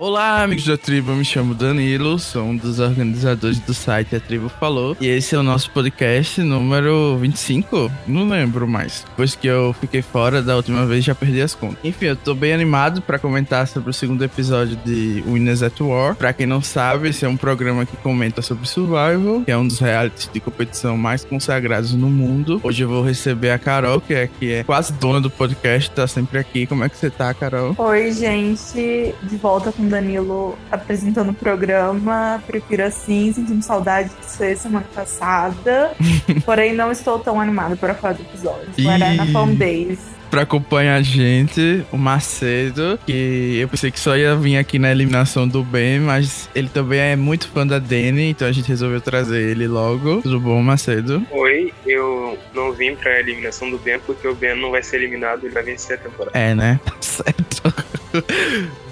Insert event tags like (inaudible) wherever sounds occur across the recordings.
Olá, amigos da tribo, me chamo Danilo, sou um dos organizadores do site A Tribo Falou. E esse é o nosso podcast número 25? Não lembro mais. Depois que eu fiquei fora da última vez, já perdi as contas. Enfim, eu tô bem animado para comentar sobre o segundo episódio de Winners at War. Pra quem não sabe, esse é um programa que comenta sobre Survival, que é um dos realities de competição mais consagrados no mundo. Hoje eu vou receber a Carol, que é, que é quase dona do podcast, tá sempre aqui. Como é que você tá, Carol? Oi, gente. De volta com Danilo apresentando o programa. Prefiro assim, sentindo saudade de você semana passada. (laughs) Porém, não estou tão animada para falar do episódio. Na pra acompanhar a gente, o Macedo, que eu pensei que só ia vir aqui na eliminação do Ben, mas ele também é muito fã da Dani, então a gente resolveu trazer ele logo. Tudo bom, Macedo? Oi, eu não vim pra eliminação do Ben porque o Ben não vai ser eliminado, ele vai vencer a temporada. É, né? (laughs) certo.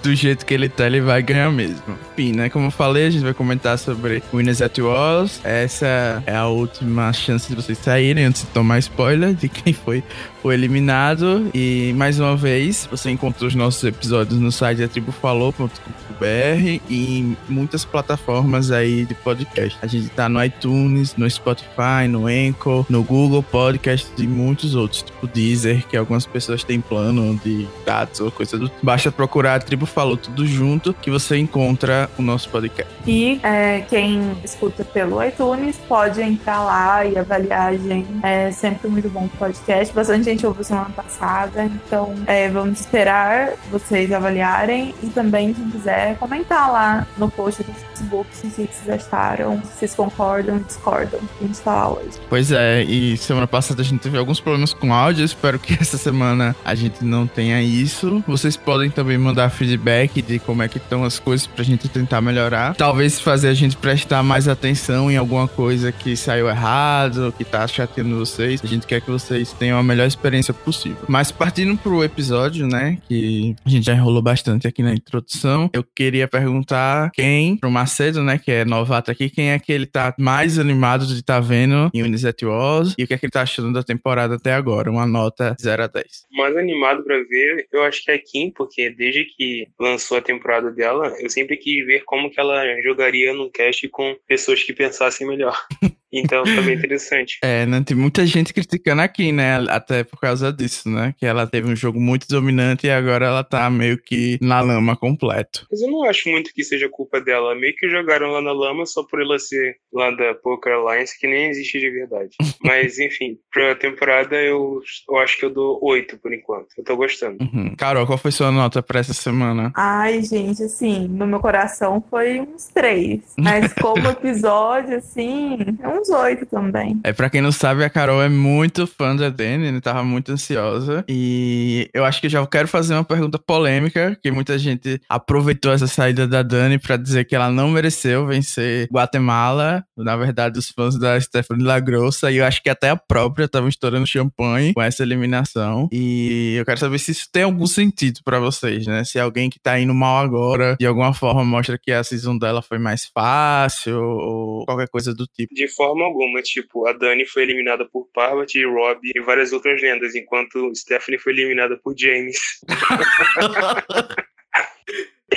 Do jeito que ele tá, ele vai ganhar mesmo. Enfim, né? Como eu falei, a gente vai comentar sobre Winners at Wars. Essa é a última chance de vocês saírem antes de tomar spoiler de quem foi o eliminado. E mais uma vez, você encontra os nossos episódios no site atribufalou.com.br e em muitas plataformas aí de podcast. A gente tá no iTunes, no Spotify, no Anchor, no Google Podcast e muitos outros, tipo Deezer, que algumas pessoas têm plano de dados ou coisa do. Basta procurar a Tribo Falou tudo junto que você encontra o nosso podcast. E é, quem escuta pelo iTunes pode entrar lá e avaliar a gente. É sempre muito bom o podcast. Bastante gente ouviu semana passada, então é, vamos esperar vocês avaliarem e também, quem quiser, comentar lá no post do Facebook se vocês acharam, se vocês concordam, discordam. A gente fala hoje. Pois é, e semana passada a gente teve alguns problemas com áudio. Espero que (laughs) essa semana a gente não tenha isso. Vocês podem também mandar feedback feedback de como é que estão as coisas pra gente tentar melhorar. Talvez fazer a gente prestar mais atenção em alguma coisa que saiu errado, que tá chateando vocês. A gente quer que vocês tenham a melhor experiência possível. Mas partindo pro episódio, né, que a gente já enrolou bastante aqui na introdução, eu queria perguntar quem, pro Macedo, né, que é novato aqui, quem é que ele tá mais animado de estar tá vendo em Unisat Wars e o que é que ele tá achando da temporada até agora? Uma nota 0 a 10. Mais animado para ver, eu acho que é Kim, porque desde que lançou a temporada dela, eu sempre quis ver como que ela jogaria no cast com pessoas que pensassem melhor. (laughs) Então foi bem (laughs) interessante. É, né? Tem muita gente criticando aqui, né? Até por causa disso, né? Que ela teve um jogo muito dominante e agora ela tá meio que na lama completo. Mas eu não acho muito que seja culpa dela. Meio que jogaram lá na lama só por ela ser lá da Poker Alliance, que nem existe de verdade. (laughs) Mas, enfim, pra temporada eu, eu acho que eu dou oito por enquanto. Eu tô gostando. Uhum. Carol, qual foi sua nota pra essa semana? Ai, gente, assim, no meu coração foi uns três. Mas como (laughs) episódio, assim, é um uns oito também. É, pra quem não sabe, a Carol é muito fã da Dani, né? Tava muito ansiosa. E eu acho que já quero fazer uma pergunta polêmica, que muita gente aproveitou essa saída da Dani pra dizer que ela não mereceu vencer Guatemala. Na verdade, os fãs da Stephanie Lagrossa, e eu acho que até a própria estavam estourando champanhe com essa eliminação. E eu quero saber se isso tem algum sentido para vocês, né? Se alguém que tá indo mal agora, de alguma forma, mostra que a season dela foi mais fácil, ou qualquer coisa do tipo. De forma forma alguma. Tipo, a Dani foi eliminada por Parvati, Rob e várias outras lendas, enquanto Stephanie foi eliminada por James. (laughs)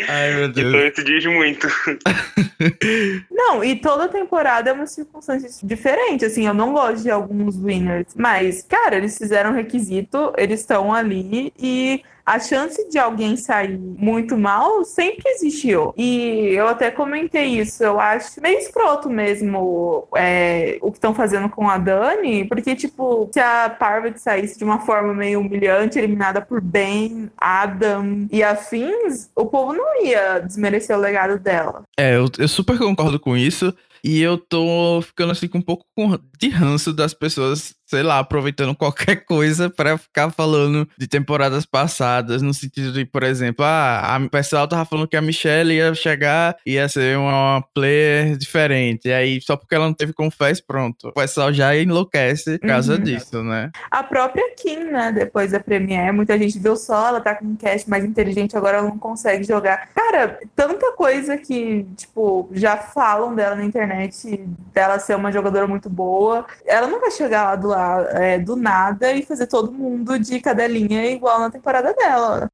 Ai, meu Deus. Então isso diz muito. (laughs) Não, e toda temporada é uma circunstância diferente. Assim, eu não gosto de alguns winners. Mas, cara, eles fizeram requisito, eles estão ali e a chance de alguém sair muito mal sempre existiu. E eu até comentei isso, eu acho meio escroto mesmo é, o que estão fazendo com a Dani, porque, tipo, se a Parvati saísse de uma forma meio humilhante, eliminada por Ben, Adam e afins, o povo não ia desmerecer o legado dela. É, eu, eu super concordo com isso. E eu tô ficando assim um pouco de ranço das pessoas sei lá, aproveitando qualquer coisa para ficar falando de temporadas passadas, no sentido de, por exemplo, ah, o pessoal tava falando que a Michelle ia chegar e ia ser uma player diferente. E aí, só porque ela não teve confess, pronto. O pessoal já enlouquece por causa uhum. disso, né? A própria Kim, né, depois da Premiere, muita gente viu só, ela tá com um cast mais inteligente, agora ela não consegue jogar. Cara, tanta coisa que, tipo, já falam dela na internet, dela ser uma jogadora muito boa. Ela não vai chegar lá do lado é, do nada e fazer todo mundo de cadelinha igual na temporada dela.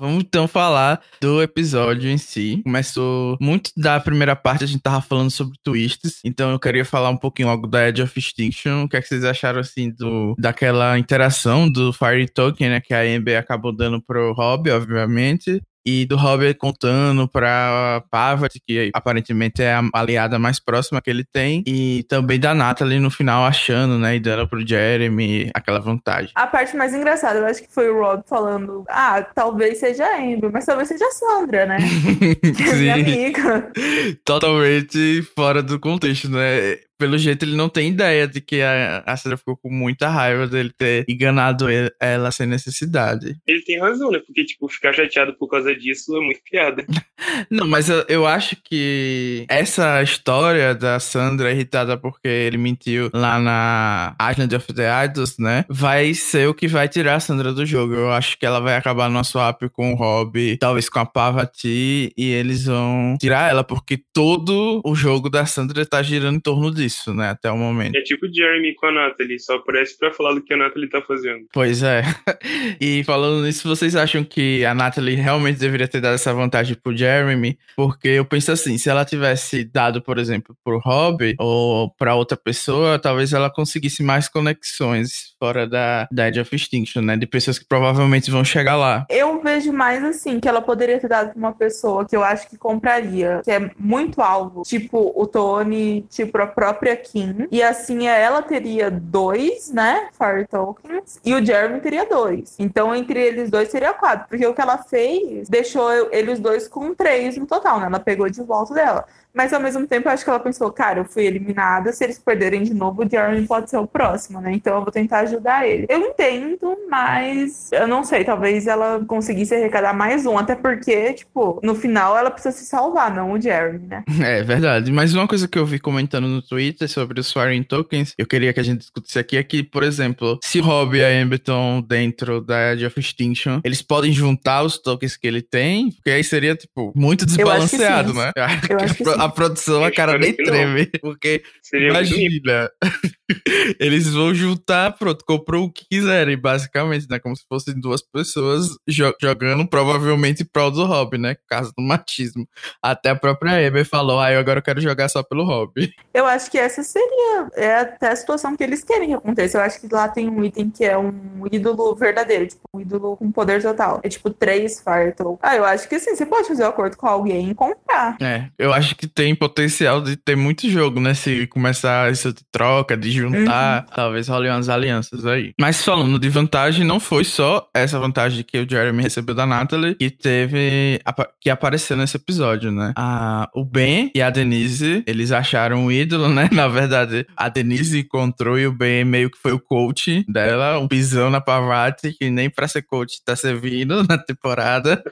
Vamos então falar do episódio em si. Começou muito da primeira parte, a gente tava falando sobre twists, então eu queria falar um pouquinho logo da Edge of Extinction. O que, é que vocês acharam, assim, do, daquela interação do Fire Token, né, que a Amber acabou dando pro Rob, obviamente, e do Robert contando pra Parvati, que aparentemente é a aliada mais próxima que ele tem, e também da Natalie no final achando, né, e dando pro Jeremy aquela vantagem. A parte mais engraçada, eu acho que foi o Rob falando, ah, talvez seja a Amber, mas talvez seja a Sandra, né? (laughs) que é minha amiga. Totalmente fora do contexto, né? Pelo jeito, ele não tem ideia de que a, a Sandra ficou com muita raiva dele ter enganado ela sem necessidade. Ele tem razão, né? Porque, tipo, ficar chateado por causa disso é muito piada. (laughs) não, mas eu, eu, acho que essa história da Sandra irritada porque ele mentiu lá na Island of the Idols, né? Vai ser o que vai tirar a Sandra do jogo. Eu acho que ela vai acabar no swap com o Rob, talvez com a Pavati, e eles vão tirar ela, porque todo o jogo da Sandra tá girando em torno disso isso, né, até o momento. É tipo Jeremy com a Natalie, só aparece pra falar do que a Natalie tá fazendo. Pois é. (laughs) e falando nisso, vocês acham que a Natalie realmente deveria ter dado essa vantagem pro Jeremy? Porque eu penso assim, se ela tivesse dado, por exemplo, pro Rob ou pra outra pessoa, talvez ela conseguisse mais conexões fora da, da Edge of Extinction, né? De pessoas que provavelmente vão chegar lá. Eu vejo mais assim, que ela poderia ter dado pra uma pessoa que eu acho que compraria, que é muito alvo, tipo o Tony, tipo a própria própria Kim. E assim ela teria dois, né? Fire Tokens. E o Jeremy teria dois. Então, entre eles dois seria quatro. Porque o que ela fez deixou eles dois com três no total, né? Ela pegou de volta dela. Mas ao mesmo tempo, eu acho que ela pensou, cara, eu fui eliminada, se eles perderem de novo, o Jeremy pode ser o próximo, né? Então eu vou tentar ajudar ele. Eu entendo, mas eu não sei, talvez ela conseguisse arrecadar mais um, até porque, tipo, no final ela precisa se salvar, não o Jeremy, né? (laughs) É verdade. Mas uma coisa que eu vi comentando no Twitter sobre os Swearing Tokens, eu queria que a gente discutisse aqui é que, por exemplo, se Rob e a Amberton dentro da Edge of Extinction, eles podem juntar os tokens que ele tem, porque aí seria, tipo, muito desbalanceado, né? Eu acho que (laughs) sim a produção, a cara nem treme. Porque, Seria imagina, (laughs) eles vão juntar, pronto, comprou o que quiserem, basicamente, né? Como se fossem duas pessoas jo jogando, provavelmente, prol do hobby, né? Caso do machismo. Até a própria Eber falou, ah, eu agora quero jogar só pelo hobby. Eu acho que essa seria é até a situação que eles querem que aconteça. Eu acho que lá tem um item que é um ídolo verdadeiro, tipo, um ídolo com poder total. É tipo três Fartle. Ah, eu acho que assim, você pode fazer um acordo com alguém e comprar. É, eu acho que tem potencial de ter muito jogo, né? Se começar de troca, de juntar, uhum. talvez role umas alianças aí. Mas falando de vantagem, não foi só essa vantagem que o Jeremy recebeu da Natalie que teve, que apareceu nesse episódio, né? A, o Ben e a Denise, eles acharam um ídolo, né? (laughs) Na verdade, a Denise encontrou e o Ben meio que foi o coach dela, um pisão na Pavati, que nem pra ser coach tá servindo (laughs) na temporada.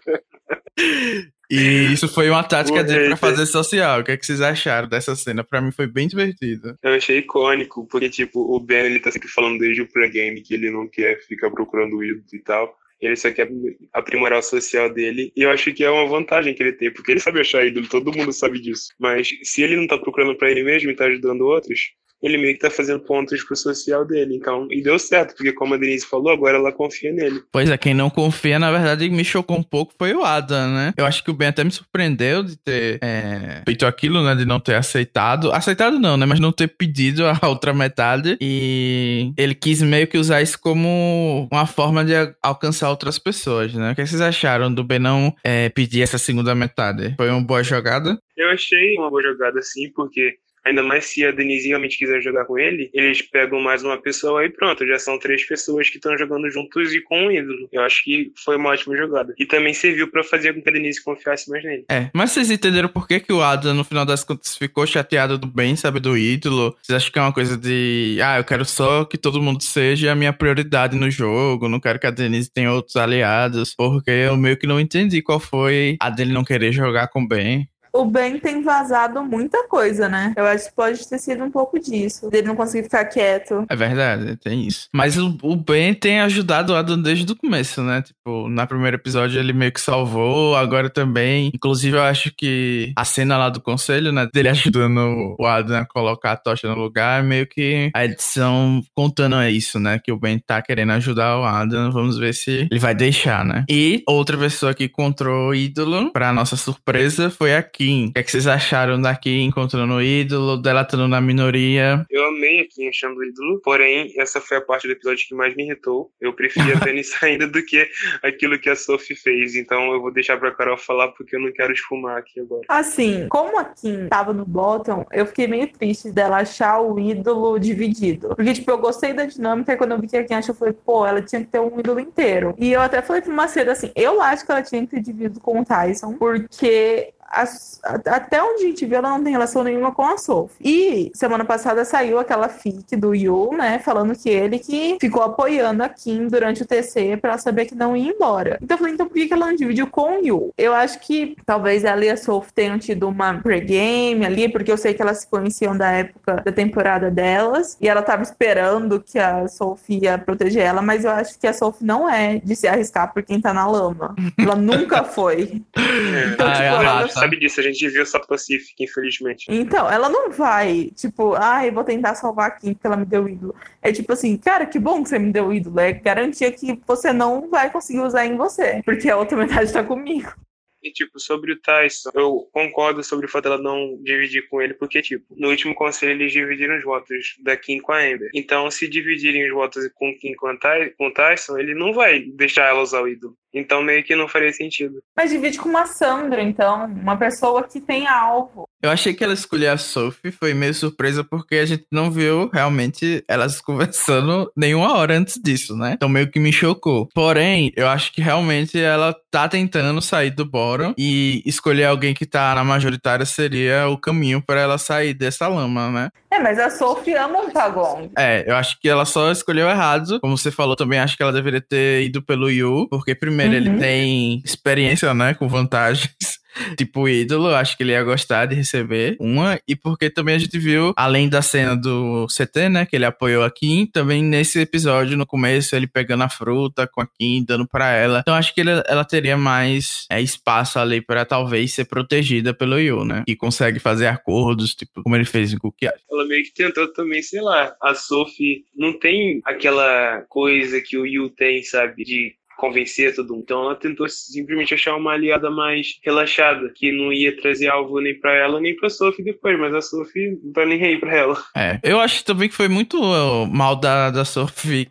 (laughs) E (laughs) isso foi uma tática dele pra fazer social. O que, é que vocês acharam dessa cena? Pra mim foi bem divertido. Eu achei icônico, porque, tipo, o Ben, ele tá sempre falando desde o pré-game que ele não quer ficar procurando ídolos e tal. Ele só quer aprimorar o social dele. E eu acho que é uma vantagem que ele tem, porque ele sabe achar ídolo, todo mundo sabe disso. Mas se ele não tá procurando para ele mesmo e tá ajudando outros, ele meio que tá fazendo pontos pro social dele. Então, e deu certo, porque como a Denise falou, agora ela confia nele. Pois é, quem não confia, na verdade, me chocou um pouco foi o Adam, né? Eu acho que o Ben até me surpreendeu de ter é, feito aquilo, né? De não ter aceitado. Aceitado não, né? Mas não ter pedido a outra metade. E ele quis meio que usar isso como uma forma de alcançar outras pessoas, né? O que vocês acharam do Ben não é, pedir essa segunda metade? Foi uma boa jogada? Eu achei uma boa jogada, sim, porque Ainda mais se a Denise realmente quiser jogar com ele, eles pegam mais uma pessoa e pronto, já são três pessoas que estão jogando juntos e com um ídolo. Eu acho que foi uma ótima jogada. E também serviu para fazer com que a Denise confiasse mais nele. É, mas vocês entenderam por que, que o Adam, no final das contas, ficou chateado do bem, sabe, do ídolo? Vocês acham que é uma coisa de, ah, eu quero só que todo mundo seja a minha prioridade no jogo, não quero que a Denise tenha outros aliados, porque eu meio que não entendi qual foi a dele não querer jogar com o Ben. O Ben tem vazado muita coisa, né? Eu acho que pode ter sido um pouco disso. Dele não conseguir ficar quieto. É verdade, tem isso. Mas o, o Ben tem ajudado o Adam desde o começo, né? Tipo, na primeiro episódio ele meio que salvou, agora também. Inclusive, eu acho que a cena lá do conselho, né? Dele (laughs) ajudando o Adam a colocar a tocha no lugar, meio que a edição contando isso, né? Que o Ben tá querendo ajudar o Adam. Vamos ver se ele vai deixar, né? E outra pessoa que encontrou o ídolo, pra nossa surpresa, foi a Kim. O que, é que vocês acharam da Kim encontrando o ídolo, dela estando na minoria? Eu amei a Kim achando o ídolo, porém, essa foi a parte do episódio que mais me irritou. Eu preferia (laughs) a Dani saindo do que aquilo que a Sophie fez. Então eu vou deixar pra Carol falar porque eu não quero esfumar aqui agora. Assim, como a Kim tava no bottom, eu fiquei meio triste dela achar o ídolo dividido. Porque, tipo, eu gostei da dinâmica e quando eu vi que a Kim achou, eu falei, pô, ela tinha que ter um ídolo inteiro. E eu até falei pra Macedo assim, eu acho que ela tinha que ter dividido com o Tyson, porque as, até onde a gente viu, ela não tem relação nenhuma com a Sophie. E semana passada saiu aquela fic do Yu, né? Falando que ele que ficou apoiando a Kim durante o TC pra ela saber que não ia embora. Então eu falei, então por que ela não dividiu com o Yu? Eu acho que talvez ela e a Sophie tenham tido uma pregame ali, porque eu sei que elas se conheciam da época da temporada delas. E ela tava esperando que a Sophie ia proteger ela, mas eu acho que a Sophie não é de se arriscar por quem tá na lama. Ela nunca (laughs) foi. Então, tipo, ela sabe disso, a gente viu South Pacific, infelizmente. Então, ela não vai, tipo, ai, ah, vou tentar salvar aqui porque ela me deu ídolo. É tipo assim, cara, que bom que você me deu ídolo. É garantia que você não vai conseguir usar em você, porque a outra metade tá comigo. E, tipo, sobre o Tyson, eu concordo sobre o fato dela não dividir com ele, porque, tipo, no último conselho eles dividiram os votos da Kim com a Amber. Então, se dividirem os votos com Kim com, com o Tyson, ele não vai deixar ela usar o ídolo. Então meio que não faria sentido. Mas divide com uma Sandra, então, uma pessoa que tem alvo. Eu achei que ela escolheu a Sophie, foi meio surpresa porque a gente não viu realmente elas (laughs) conversando nenhuma hora antes disso, né? Então meio que me chocou. Porém, eu acho que realmente ela tá tentando sair do bórum e escolher alguém que tá na majoritária seria o caminho para ela sair dessa lama, né? É, mas a Sophie ama o Tagong. É, eu acho que ela só escolheu errado. Como você falou, também acho que ela deveria ter ido pelo Yu, porque primeiro uhum. ele tem experiência, né, com vantagens tipo ídolo, acho que ele ia gostar de receber uma, e porque também a gente viu, além da cena do CT, né, que ele apoiou a Kim, também nesse episódio, no começo, ele pegando a fruta com a Kim, dando para ela. Então acho que ele, ela teria mais é, espaço ali para talvez ser protegida pelo Yu, né, e consegue fazer acordos, tipo, como ele fez em Cookie Ela meio que tentou também, sei lá, a Sophie não tem aquela coisa que o Yu tem, sabe, de convencer todo mundo. Então ela tentou simplesmente achar uma aliada mais relaxada, que não ia trazer alvo nem para ela nem pra Sophie depois, mas a Sophie não tá nem aí pra ela. É, eu acho também que foi muito mal da, da Sophie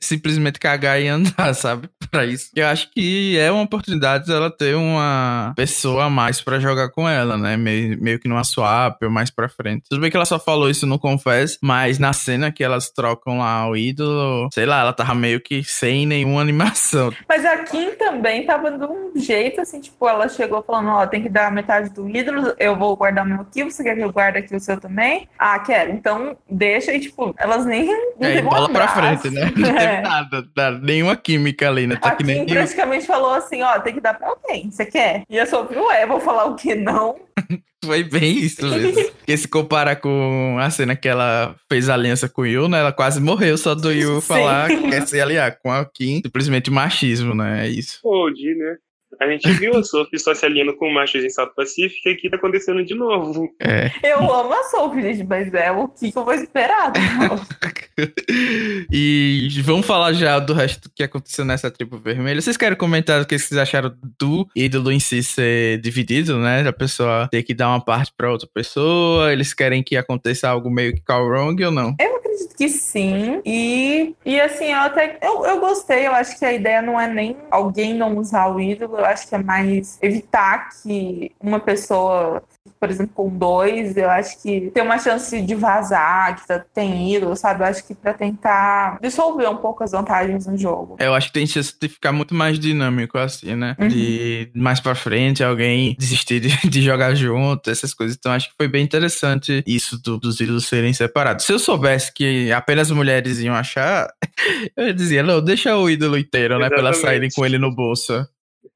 simplesmente cagar e andar, (laughs) sabe? Pra isso. Eu acho que é uma oportunidade dela ter uma pessoa a mais para jogar com ela, né? Meio, meio que numa swap ou mais pra frente. Tudo bem que ela só falou isso no Confess, mas na cena que elas trocam lá o ídolo, sei lá, ela tava meio que sem nenhuma animação. Mas a Kim também tava de um jeito assim, tipo, ela chegou falando, ó, tem que dar metade do ídolo, eu vou guardar o meu aqui, você quer que eu guarde aqui o seu também? Ah, quero. Então deixa e, tipo, elas nem. É, bola um pra frente, né? (laughs) Não é. teve nada, nada, nenhuma química ali, né? Tá a Kim nem praticamente falou assim, ó, tem que dar pra alguém, você quer? E eu só ué, vou falar o que não. (laughs) Foi bem isso mesmo. (laughs) Porque se compara com a cena que ela fez aliança com o Yu, né? Ela quase morreu só do Yu falar que (laughs) quer se aliar com a Kim. Simplesmente machismo, né? É isso. Pô, né? A gente viu a Sophie só se alinhando com machos em South Pacific e aqui tá acontecendo de novo. É. Eu amo a Sophie, gente, mas é o que eu vou esperar. (laughs) e vamos falar já do resto que aconteceu nessa tribo vermelha. Vocês querem comentar o que vocês acharam do ídolo em si ser dividido, né? A pessoa ter que dar uma parte pra outra pessoa. Eles querem que aconteça algo meio que call wrong ou não? Eu acredito que sim. E, e assim, eu até eu, eu gostei. Eu acho que a ideia não é nem alguém não usar o ídolo. Eu acho que é mais evitar que uma pessoa por exemplo, com dois, eu acho que tem uma chance de vazar, que tá, tem ídolo, sabe? Eu acho que pra tentar dissolver um pouco as vantagens no jogo. Eu acho que tem chance de ficar muito mais dinâmico, assim, né? Uhum. De mais pra frente alguém desistir de, (laughs) de, jogar junto, essas coisas. Então acho que foi bem interessante isso do, dos ídolos serem separados. Se eu soubesse que apenas mulheres iam achar, (laughs) eu dizia, não, deixa o ídolo inteiro, né? Pra elas saírem com ele no bolso.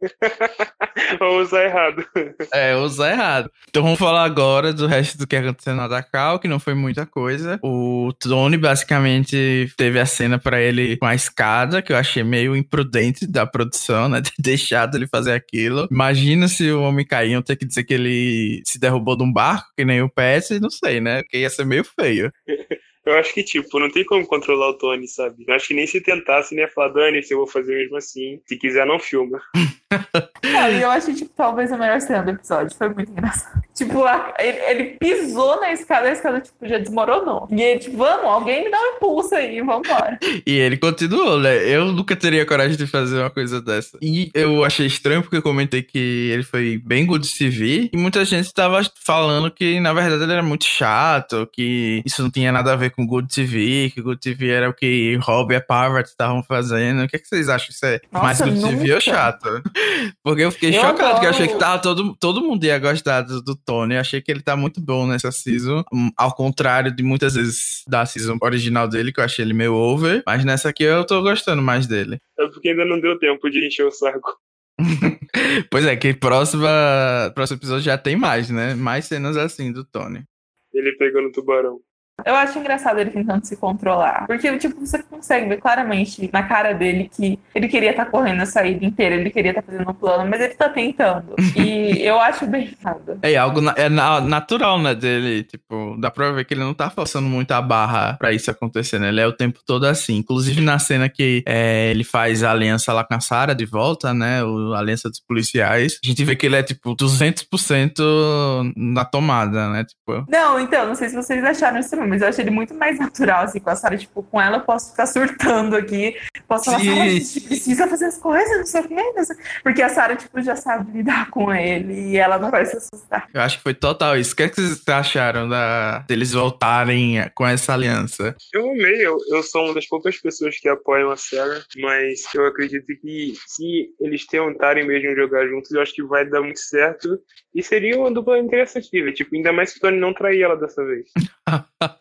(laughs) Ou usar errado. É, usar errado. Então vamos falar agora do resto do que aconteceu na Dakar, que não foi muita coisa. O Tony basicamente teve a cena para ele com a escada, que eu achei meio imprudente da produção, né? (laughs) Ter deixado ele fazer aquilo. Imagina se o homem caiu, ter que dizer que ele se derrubou de um barco, que nem o PS, não sei, né? Porque ia ser meio feio. (laughs) Eu acho que, tipo, não tem como controlar o Tony, sabe? Eu acho que nem se tentasse, nem ia falar, Dani, se eu vou fazer mesmo assim. Se quiser, não filma. (laughs) Não, e eu acho, tipo, talvez a melhor cena do episódio. Foi muito engraçado. Tipo, a, ele, ele, pisou na escada, a escada, tipo, já desmoronou. E ele, tipo, vamos, alguém me dá um impulso aí, vambora. (laughs) E ele continuou, né? Eu nunca teria coragem de fazer uma coisa dessa. E eu achei estranho porque eu comentei que ele foi bem good CV. E muita gente tava falando que, na verdade, ele era muito chato, que isso não tinha nada a ver com Good TV, que Good TV era o que Rob e Parvati estavam fazendo. O que, é que vocês acham? Isso é Nossa, mais Good nunca. TV ou chato? Porque eu fiquei eu chocado, adoro. porque eu achei que tava todo, todo mundo ia gostar do, do Tony. Achei que ele tá muito bom nessa season. Hum, ao contrário de muitas vezes da season original dele, que eu achei ele meio over. Mas nessa aqui eu tô gostando mais dele. É porque ainda não deu tempo de encher o saco. (laughs) pois é, que próxima, próximo episódio já tem mais, né? Mais cenas assim do Tony. Ele pegando o tubarão. Eu acho engraçado ele tentando se controlar. Porque, tipo, você consegue ver claramente na cara dele que ele queria estar tá correndo a saída inteira, ele queria estar tá fazendo um plano, mas ele tá tentando. E (laughs) eu acho bem errado. É algo é natural, né, dele. Tipo, dá pra ver que ele não tá forçando muito a barra pra isso acontecer, né? Ele é o tempo todo assim. Inclusive na cena que é, ele faz a aliança lá com a Sarah de volta, né? O, a aliança dos policiais. A gente vê que ele é, tipo, 200% na tomada, né? Tipo... Não, então, não sei se vocês acharam isso mas eu achei ele muito mais natural, assim, com a Sarah, tipo, com ela eu posso ficar surtando aqui, posso falar, Sarah, a gente precisa fazer as coisas, não sei o quê, não sei... porque a Sarah, tipo, já sabe lidar com ele e ela não vai se assustar. Eu acho que foi total isso. O que, é que vocês acharam da... deles voltarem com essa aliança? Eu amei, eu, eu sou uma das poucas pessoas que apoiam a Sarah, mas eu acredito que se eles tentarem mesmo jogar juntos, eu acho que vai dar muito certo e seria uma dupla interessante, tipo, ainda mais se o Tony não trair ela dessa vez. (laughs)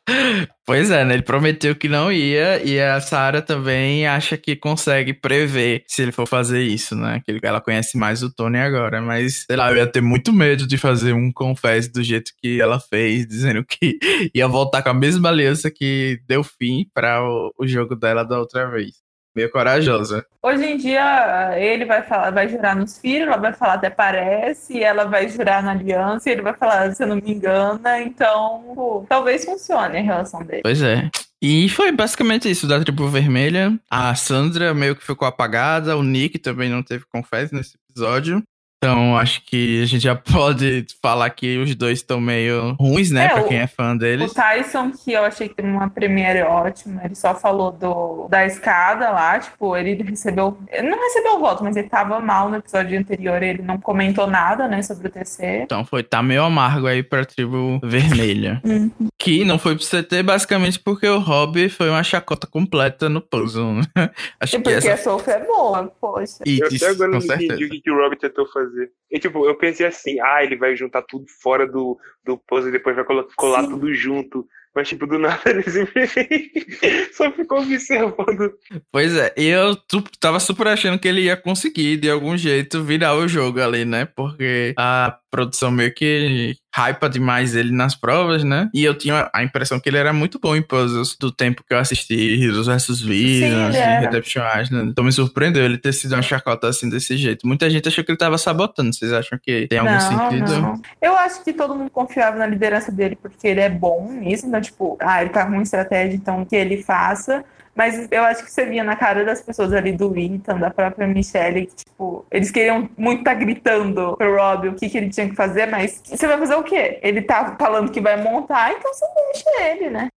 Pois é, né? Ele prometeu que não ia e a Sarah também acha que consegue prever se ele for fazer isso, né? Que ela conhece mais o Tony agora, mas sei lá, eu ia ter muito medo de fazer um confesso do jeito que ela fez, dizendo que (laughs) ia voltar com a mesma aliança que deu fim para o jogo dela da outra vez. Meio corajosa. Hoje em dia, ele vai falar, vai jurar nos filhos, ela vai falar até parece, ela vai jurar na aliança, e ele vai falar, você não me engana, então pô, talvez funcione a relação dele. Pois é. E foi basicamente isso da tribo vermelha. A Sandra meio que ficou apagada, o Nick também não teve confesso nesse episódio. Então, acho que a gente já (laughs) pode falar que os dois estão meio ruins, né? É, pra quem é fã deles. O Tyson, que eu achei que teve uma premiere ótima, ele só falou do, da escada lá, tipo, ele recebeu. Ele não recebeu o voto, mas ele tava mal no episódio anterior, ele não comentou nada, né, sobre o TC. Então foi, tá meio amargo aí pra tribo vermelha. (laughs) Uhum. Que não foi pro CT basicamente porque o Rob foi uma chacota completa no puzzle, né? (laughs) Acho e porque essa... a Sophie é boa, poxa. E, eu até agora não entendi o que o Rob tentou fazer fazer. E tipo, eu pensei assim, ah, ele vai juntar tudo fora do, do puzzle e depois vai colar Sim. tudo junto. Mas, tipo, do nada ele simplesmente (laughs) só ficou observando. Pois é, e eu tava super achando que ele ia conseguir, de algum jeito, virar o jogo ali, né? Porque a produção meio que hypa demais ele nas provas, né? E eu tinha a impressão que ele era muito bom em puzzles do tempo que eu assisti Heroes vs Villains e Redemption Island. Então me surpreendeu ele ter sido uma chacota assim desse jeito. Muita gente achou que ele tava sabotando. Vocês acham que tem algum não, sentido? Não. Eu acho que todo mundo confiava na liderança dele porque ele é bom nisso. Então, tipo, ah, ele tá com uma estratégia, então que ele faça. Mas eu acho que você via na cara das pessoas ali do Ethan, da própria Michelle, que, tipo, eles queriam muito estar tá gritando pro Rob o que, que ele tinha que fazer, mas você vai fazer o quê? Ele tá falando que vai montar, então você deixa ele, né?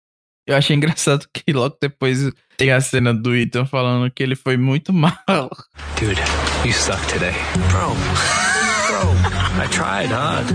Eu achei engraçado que logo depois tem a cena do Ethan falando que ele foi muito mal. Dude, you suck today. Bro, bro, I tried hard.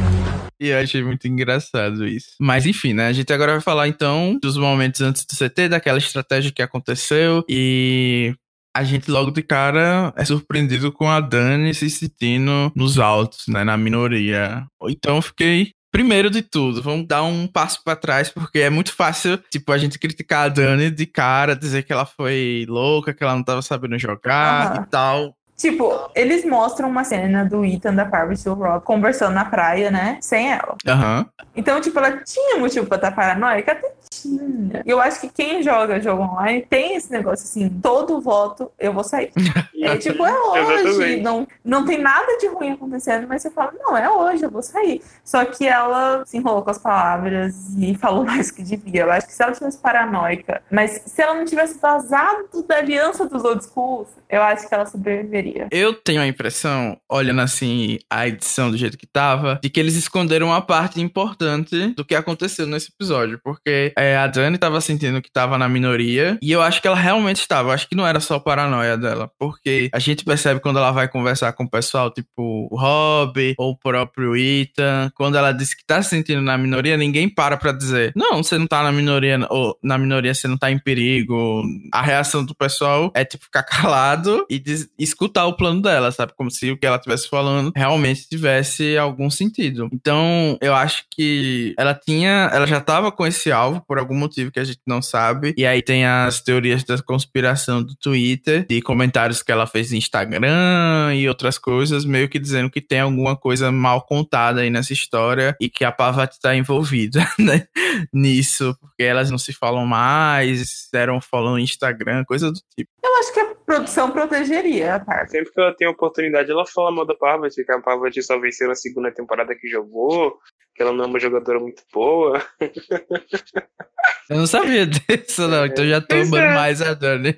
E eu achei muito engraçado isso. Mas enfim, né? A gente agora vai falar então dos momentos antes do CT, daquela estratégia que aconteceu e a gente logo de cara é surpreendido com a Dani se sentindo nos altos, né, na minoria. Então eu fiquei Primeiro de tudo, vamos dar um passo para trás, porque é muito fácil, tipo, a gente criticar a Dani de cara, dizer que ela foi louca, que ela não tava sabendo jogar e tal. Tipo, eles mostram uma cena do Ethan, da Parvati e do Rob conversando na praia, né? Sem ela. Aham. Então, tipo, ela tinha motivo pra estar paranoica? Até tinha. Eu acho que quem joga jogo online tem esse negócio assim, todo voto eu vou sair. (laughs) é tipo, é hoje. Não, não tem nada de ruim acontecendo, mas você fala, não, é hoje, eu vou sair. Só que ela se enrolou com as palavras e (laughs) falou mais que devia. Eu acho que se ela tivesse paranoica, mas se ela não tivesse vazado da aliança dos old schools, eu acho que ela sobreviveria. Eu tenho a impressão, olhando assim a edição do jeito que tava, de que eles esconderam uma parte importante do que aconteceu nesse episódio. Porque é, a Dani tava sentindo que tava na minoria. E eu acho que ela realmente estava. Acho que não era só paranoia dela. Porque a gente percebe quando ela vai conversar com o pessoal, tipo o Rob ou o próprio Ethan, quando ela diz que tá se sentindo na minoria, ninguém para pra dizer: Não, você não tá na minoria, ou na minoria você não tá em perigo. A reação do pessoal é tipo ficar (laughs) calado e escutar o plano dela, sabe? Como se o que ela estivesse falando realmente tivesse algum sentido. Então, eu acho que ela tinha, ela já tava com esse alvo por algum motivo que a gente não sabe. E aí tem as teorias da conspiração do Twitter, de comentários que ela fez no Instagram e outras coisas, meio que dizendo que tem alguma coisa mal contada aí nessa história e que a Parvati tá envolvida, (laughs) né? Nisso, porque elas não se falam mais, eram falando no Instagram, coisa do tipo. Eu acho que a produção protegeria a Parvati. Sempre que ela tem a oportunidade, ela fala mal da Parvati, que a Parvati só venceu na segunda temporada que jogou, que ela não é uma jogadora muito boa. (laughs) Eu não sabia disso, não. Então já tô Pois amando é. mais a Dani.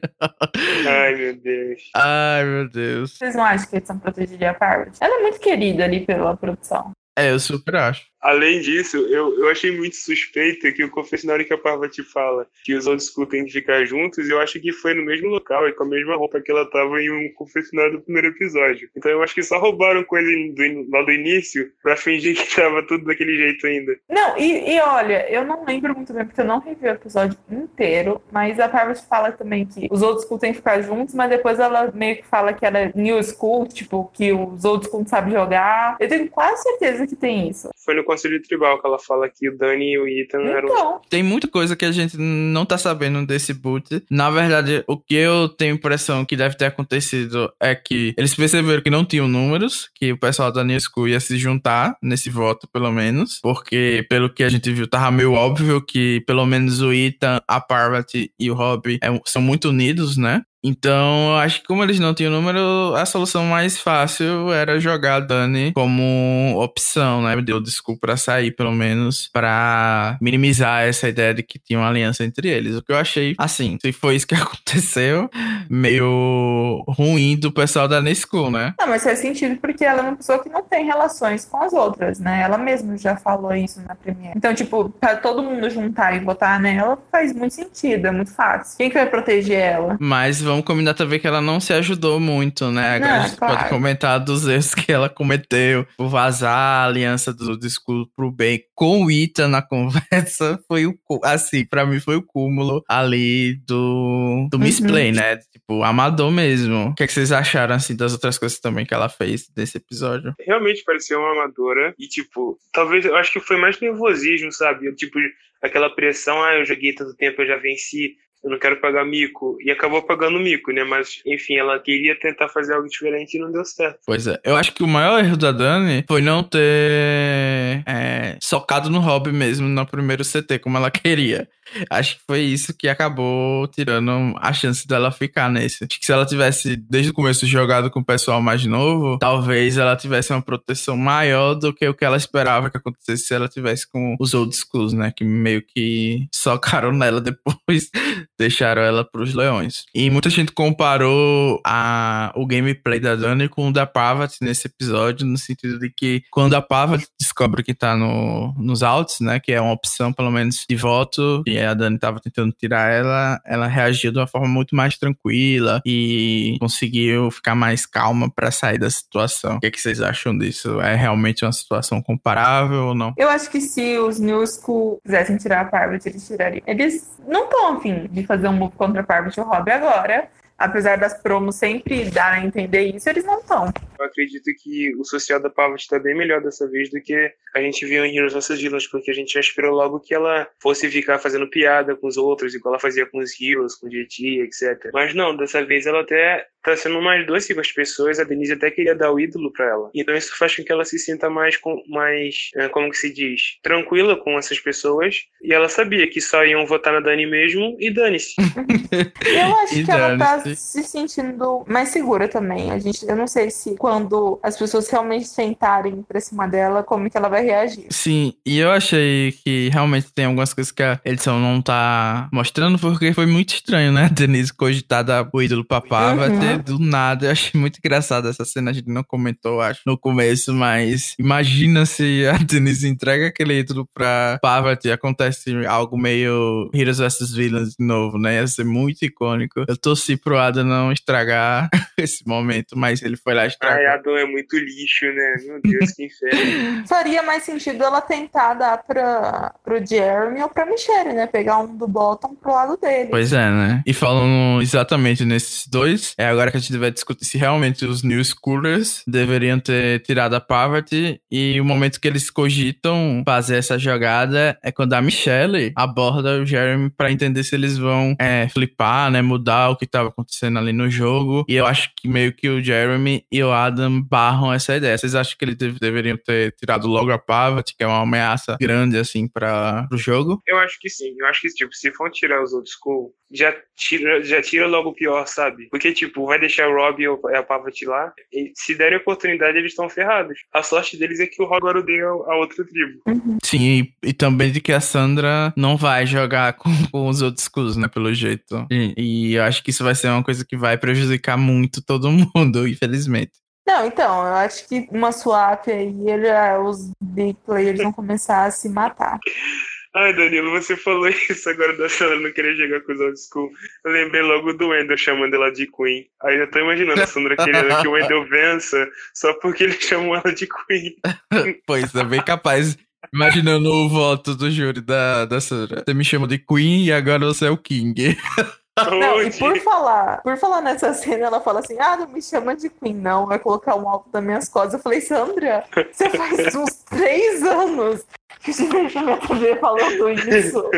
Ai, meu Deus. Ai, meu Deus. Vocês não acham que a edição protegeria a Parvati? Ela é muito querida ali pela produção. É, eu super acho. Além disso, eu, eu achei muito suspeito que o confessionário que a Parvati fala que os old school têm que ficar juntos, eu acho que foi no mesmo local e com a mesma roupa que ela tava em um confessionário do primeiro episódio. Então eu acho que só roubaram coisa do, lá do início pra fingir que tava tudo daquele jeito ainda. Não, e, e olha, eu não lembro muito bem, porque eu não revi o episódio inteiro, mas a Parvati fala também que os old school têm que ficar juntos, mas depois ela meio que fala que ela é new school, tipo, que os old school não sabem jogar. Eu tenho quase certeza que tem isso. Foi no Conselho Tribal que ela fala que o Dani e o Ethan eram. Então, Tem muita coisa que a gente não tá sabendo desse boot. Na verdade, o que eu tenho impressão que deve ter acontecido é que eles perceberam que não tinham números, que o pessoal da New School ia se juntar nesse voto, pelo menos. Porque, pelo que a gente viu, tava meio óbvio que pelo menos o Ethan, a Parvati e o Rob é- são muito unidos, né? Então, eu acho que como eles não tinham número, a solução mais fácil era jogar a Dani como opção, né? Deu desculpa pra sair, pelo menos, pra minimizar essa ideia de que tinha uma aliança entre eles. O que eu achei, assim, se foi isso que (laughs) aconteceu, meio ruim do pessoal da Nesco, né? não, mas faz sentido porque ela é uma pessoa que não tem relações com as outras, né? Ela mesma já falou isso na Premiere. Então, tipo, pra todo mundo juntar e votar nela faz muito sentido, é muito fácil. Quem que vai proteger ela? Mas vamos combinar também que ela não se ajudou muito, né? Agora Não, a gente claro. pode comentar dos erros que ela cometeu. Por vazar a aliança do discurso pro bem com o Ita na (laughs) conversa. Foi o, assim, pra mim foi o cúmulo ali do, do misplay, né? Tipo, amador mesmo. O que, é que vocês acharam, assim, das outras coisas também que ela fez nesse episódio? Realmente pareceu uma amadora. E, tipo, talvez eu acho que foi mais nervosismo, sabe? Tipo, aquela pressão, ah, eu joguei tanto tempo, eu já venci. Eu não quero pagar mico. E acabou pagando mico, né? Mas, enfim, ela queria tentar fazer algo diferente e não deu certo. Pois é. Eu acho que o maior erro da Dani foi não ter é, socado no Rob mesmo no primeiro CT, como ela (laughs) queria. Acho que foi isso que acabou tirando a chance dela ficar nesse. Acho que se ela tivesse, desde o começo, jogado com o pessoal mais novo, talvez ela tivesse uma proteção maior do que o que ela esperava que acontecesse se ela tivesse com os old schools, né? Que meio que socaram nela depois, (laughs) deixaram ela pros leões. E muita gente comparou a, o gameplay da Dani com o da Parvati nesse episódio, no sentido de que quando a Parvati descobre que tá no, nos outs, né? Que é uma opção, pelo menos, de voto, e a Dani tava tentando tirar ela, ela reagiu de uma forma muito mais tranquila e conseguiu ficar mais calma pra sair da situação. O que, é que vocês acham disso? É realmente uma situação comparável ou não? Eu acho que se os New School quisessem tirar a Parvati, eles tirariam. Eles não estão afim de fazer um move contra a Parvati e o Rob agora. Apesar das promos sempre darem a entender isso, eles não estão. Eu acredito que o social da Parvati está bem melhor dessa vez do que a gente viu em Heroes vs Villains, porque a gente já esperou logo que ela fosse ficar fazendo piada com os outros, igual ela fazia com os Heroes, com o GT, etc. Mas não, dessa vez ela até tá sendo mais doce com as pessoas, a Denise até queria dar o ídolo para ela. Então isso faz com que ela se sinta mais, com, mais é, como que se diz, tranquila com essas pessoas. E ela sabia que só iam votar na Dani mesmo e dane-se. (laughs) eu acho que ela tá se sentindo mais segura também. A gente, eu não sei se quando as pessoas realmente sentarem pra cima dela, como que ela vai reagir. Sim, e eu achei que realmente tem algumas coisas que a edição não tá mostrando, porque foi muito estranho, né? A Denise cogitada o ídolo papá, uhum. ter do nada. Eu achei muito engraçado essa cena, a gente não comentou, acho, no começo, mas imagina se a (laughs) Denise entrega aquele ídolo pra Parvati e acontece algo meio Heroes vs Villains de novo, né? Ia ser muito icônico. Eu torci pro Adam não estragar (laughs) esse momento, mas ele foi lá estragar. Ai, Adam é muito lixo, né? Meu Deus, que inferno. (laughs) Faria mais sentido ela tentar dar pra, pro Jeremy ou pra Michelle, né? Pegar um do Bottom pro lado dele. Pois é, né? E falando exatamente nesses dois, é agora que a gente vai discutir se realmente os New Schoolers deveriam ter tirado a Parvati e o momento que eles cogitam fazer essa jogada é quando a Michelle aborda o Jeremy para entender se eles vão é, flipar, né? Mudar o que tava acontecendo ali no jogo. E eu acho que meio que o Jeremy e o Adam barram essa ideia. Vocês acham que eles deveriam ter tirado logo a Parvati, que é uma ameaça grande, assim, para o jogo? Eu acho que sim. Eu acho que, tipo, se for tirar os old school, já tira, já tira logo o pior, sabe? Porque, tipo, vai deixar o Rob e a Parvati lá, e se derem oportunidade, eles estão ferrados. A sorte deles é que o Rob agora odeia a outra tribo. Uhum. Sim, e, e, também de que a Sandra não vai jogar com, com os outros schools, né, pelo jeito. E, e eu acho que isso vai ser uma coisa que vai prejudicar muito todo (laughs) mundo, infelizmente. Não, então, eu acho que uma swap aí, ele, os big players vão começar a se matar. (laughs) Ai, Danilo, você falou (laughs) isso agora da Sandra não querer jogar com os old school. Eu lembrei logo do Wendel chamando ela de Queen. Aí eu tô imaginando a Sandra querendo que o Wendel vença só porque ele chamou ela de Queen. (laughs) pois é, bem capaz. Imaginando o voto do júri da, da Sandra. Você me chama de Queen e agora você é o King. (laughs) Não, e por falar, por falar nessa cena, ela fala assim: ah, não me chama de Queen, não, vai colocar um alvo das minhas costas. Eu falei, Sandra, você faz uns três anos que você vejo minha TV falando isso.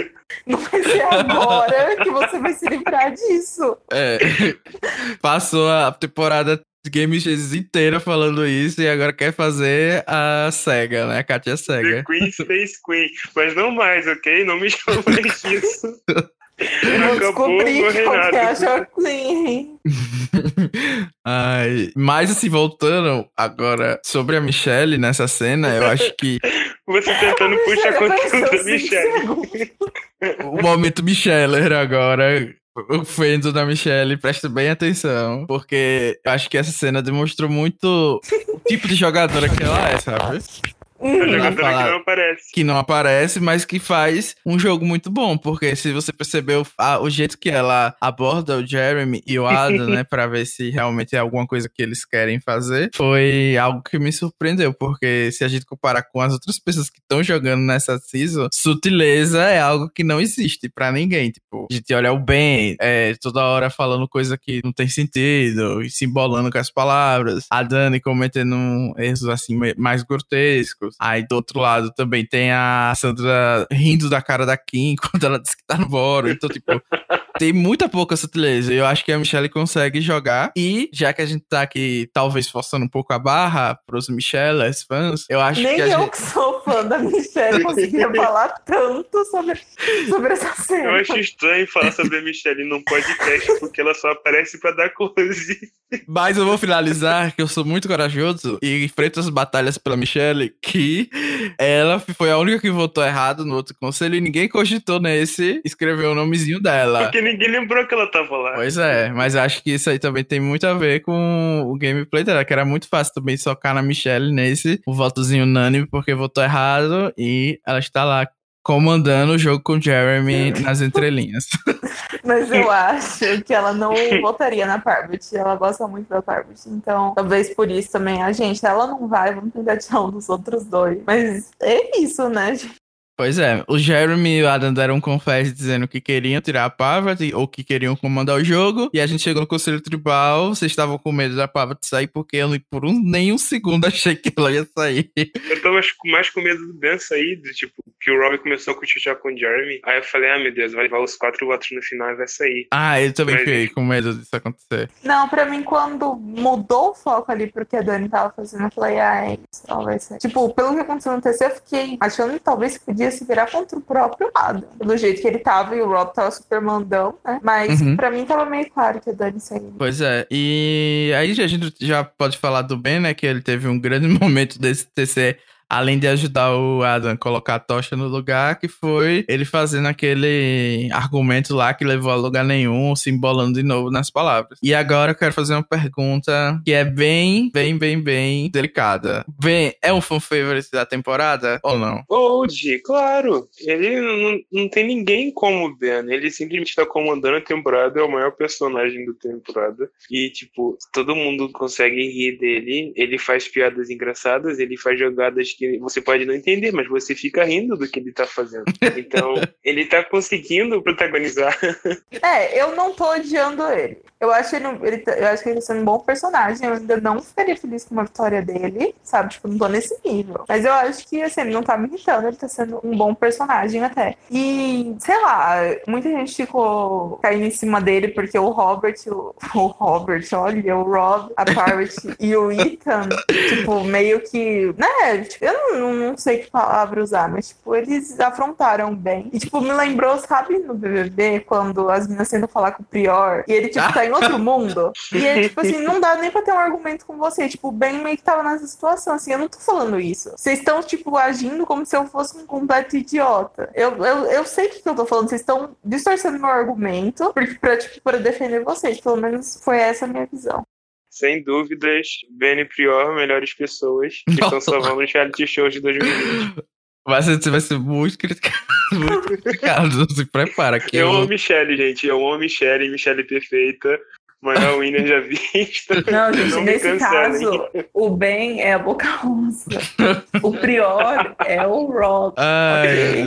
Não vai ser agora que você vai se livrar disso. É. Passou a temporada Game X inteira falando isso e agora quer fazer a SEGA, né? A Katia SEGA. The Queen Space Queen. Mas não mais, ok? Não me chama disso. (laughs) Eu descobri qual que é a Jacqueline. (laughs) Ai, mas assim, voltando agora sobre a Michelle nessa cena, eu acho que. Você tentando puxar conteúdo da Michelle. o momento Micheller agora. O fendo da Michelle, presta bem atenção, porque eu acho que essa cena demonstrou muito o tipo de jogadora que ela é, sabe? (laughs) Que não aparece. Que não aparece, mas que faz um jogo muito bom, porque se você percebeu a, o jeito que ela aborda o Jeremy e o Adam, né, (laughs) pra ver se realmente é alguma coisa que eles querem fazer, foi algo que me surpreendeu, porque se a gente comparar com as outras pessoas que estão jogando nessa season, sutileza é algo que não existe para ninguém. Tipo, a gente olha o Ben, é, toda hora falando coisa que não tem sentido, e se embolando com as palavras, a Dani cometendo erros assim mais grotescos. Aí do outro lado também tem a Sandra rindo da cara da Kim (laughs) quando ela diz que tá no boro. Então, tipo, tem muita pouca sutileza. Eu acho que a Michelle consegue jogar. E já que a gente tá aqui, talvez forçando um pouco a barra pros Michelles fãs, eu acho Nem que. Nem eu gente... que sou fã da Michelle (laughs) conseguia falar tanto sobre, sobre essa cena. Eu acho estranho falar sobre a Michelle num podcast, porque ela só aparece pra dar close. Mas eu vou finalizar que eu sou muito corajoso e enfrento as batalhas pela Michelle, que ela foi a única que votou errado no outro conselho e ninguém cogitou nesse escrever o nomezinho dela. Porque ninguém lembrou que ela tava lá. Pois é, mas acho que isso aí também tem muito a ver com o gameplay dela, que era muito fácil também socar na Michelle nesse, o votozinho unânime, porque votou errado e ela está lá comandando o jogo com Jeremy (laughs) nas entrelinhas. (laughs) Mas eu (laughs) acho que ela não votaria na Parvati. Ela gosta muito da Parvati. Então, talvez por isso também a gente. Ela não vai, vamos tentar tirar um dos outros dois. Mas é isso, né? Pois é, o Jeremy e o Adam deram um confesso dizendo que queriam tirar a Parvati ou que queriam comandar o jogo. E a gente chegou no Conselho Tribal, vocês estavam com medo da Parvati sair, porque eu por um, nem um segundo (laughs) achei que ela ia sair. Eu tava mais com medo do Ben sair, de, tipo, que o Rob começou a cochichar com o Jeremy. Aí eu falei, ah, meu Deus, vai levar os quatro votos no final e vai sair. Ah, eu também Mas... fiquei com medo disso acontecer. Não, pra mim, quando mudou o foco ali pro que a Dani tava fazendo, eu falei, ah, é isso, não vai ser. Tipo, pelo que aconteceu no TC, eu fiquei achando que talvez podia se virar contra o próprio Adam. Pelo jeito que ele tava e o Rob tava super mandão, né? Mas uhum. pra mim tava meio claro que a Dani saiu. Pois é, e aí a gente já pode falar do Ben, né? Que ele teve um grande (laughs) momento desse TC além de ajudar o Adam a colocar a tocha no lugar, que foi ele fazendo aquele argumento lá que levou a lugar nenhum, se embolando de novo nas palavras. E agora eu quero fazer uma pergunta que é bem, bem, bem, bem delicada. Bem, é um fan favorite da temporada ou não? Old, claro. Ele não, não tem ninguém como o Ben. Ele simplesmente está comandando a temporada, é o maior personagem da temporada. E, tipo, todo mundo consegue rir dele. Ele faz piadas engraçadas, ele faz jogadas que você pode não entender, mas você fica rindo do que ele tá fazendo. Então, (laughs) ele tá conseguindo protagonizar. É, eu não tô odiando ele. Eu acho ele, ele, tá, eu acho que ele tá sendo um bom personagem. Eu ainda não ficaria feliz com uma vitória dele, sabe? Tipo, não tô nesse nível. Mas eu acho que, assim, ele não tá me irritando, ele tá sendo um bom personagem até. E, sei lá, muita gente ficou caindo em cima dele porque o Robert, o, o Robert, olha, o Rob, a Parrot e o Ethan, (laughs) tipo, meio que, né? Tipo, eu não, não, sei que palavra usar, mas, tipo, eles afrontaram bem. E, tipo, me lembrou, sabe, no BBB, quando as meninas tentam falar com o Prior e ele, tipo, tá em outro (laughs) mundo. E ele, tipo assim, não dá nem pra ter um argumento com você. Tipo, o Ben meio que tava nessa situação, assim, eu não tô falando isso. Vocês estão, tipo, agindo como se eu fosse um completo idiota. Eu, eu, eu sei o que, que eu tô falando, vocês estão distorcendo meu argumento pra, tipo, pra defender vocês. Pelo menos foi essa a minha visão sem dúvidas, Ben e Prior, melhores pessoas que estão salvando os reality shows de 2020. Vai ser, vai ser muito criticado. (laughs) Muito criticado. Se prepara. Que eu, eu amo Michelle, gente. Eu amo Michelle, Michelle perfeita. Maior winner já vista. Não, gente, não nesse caso, o Ben é a Boca Rosa. o Prior é o Rob. Okay?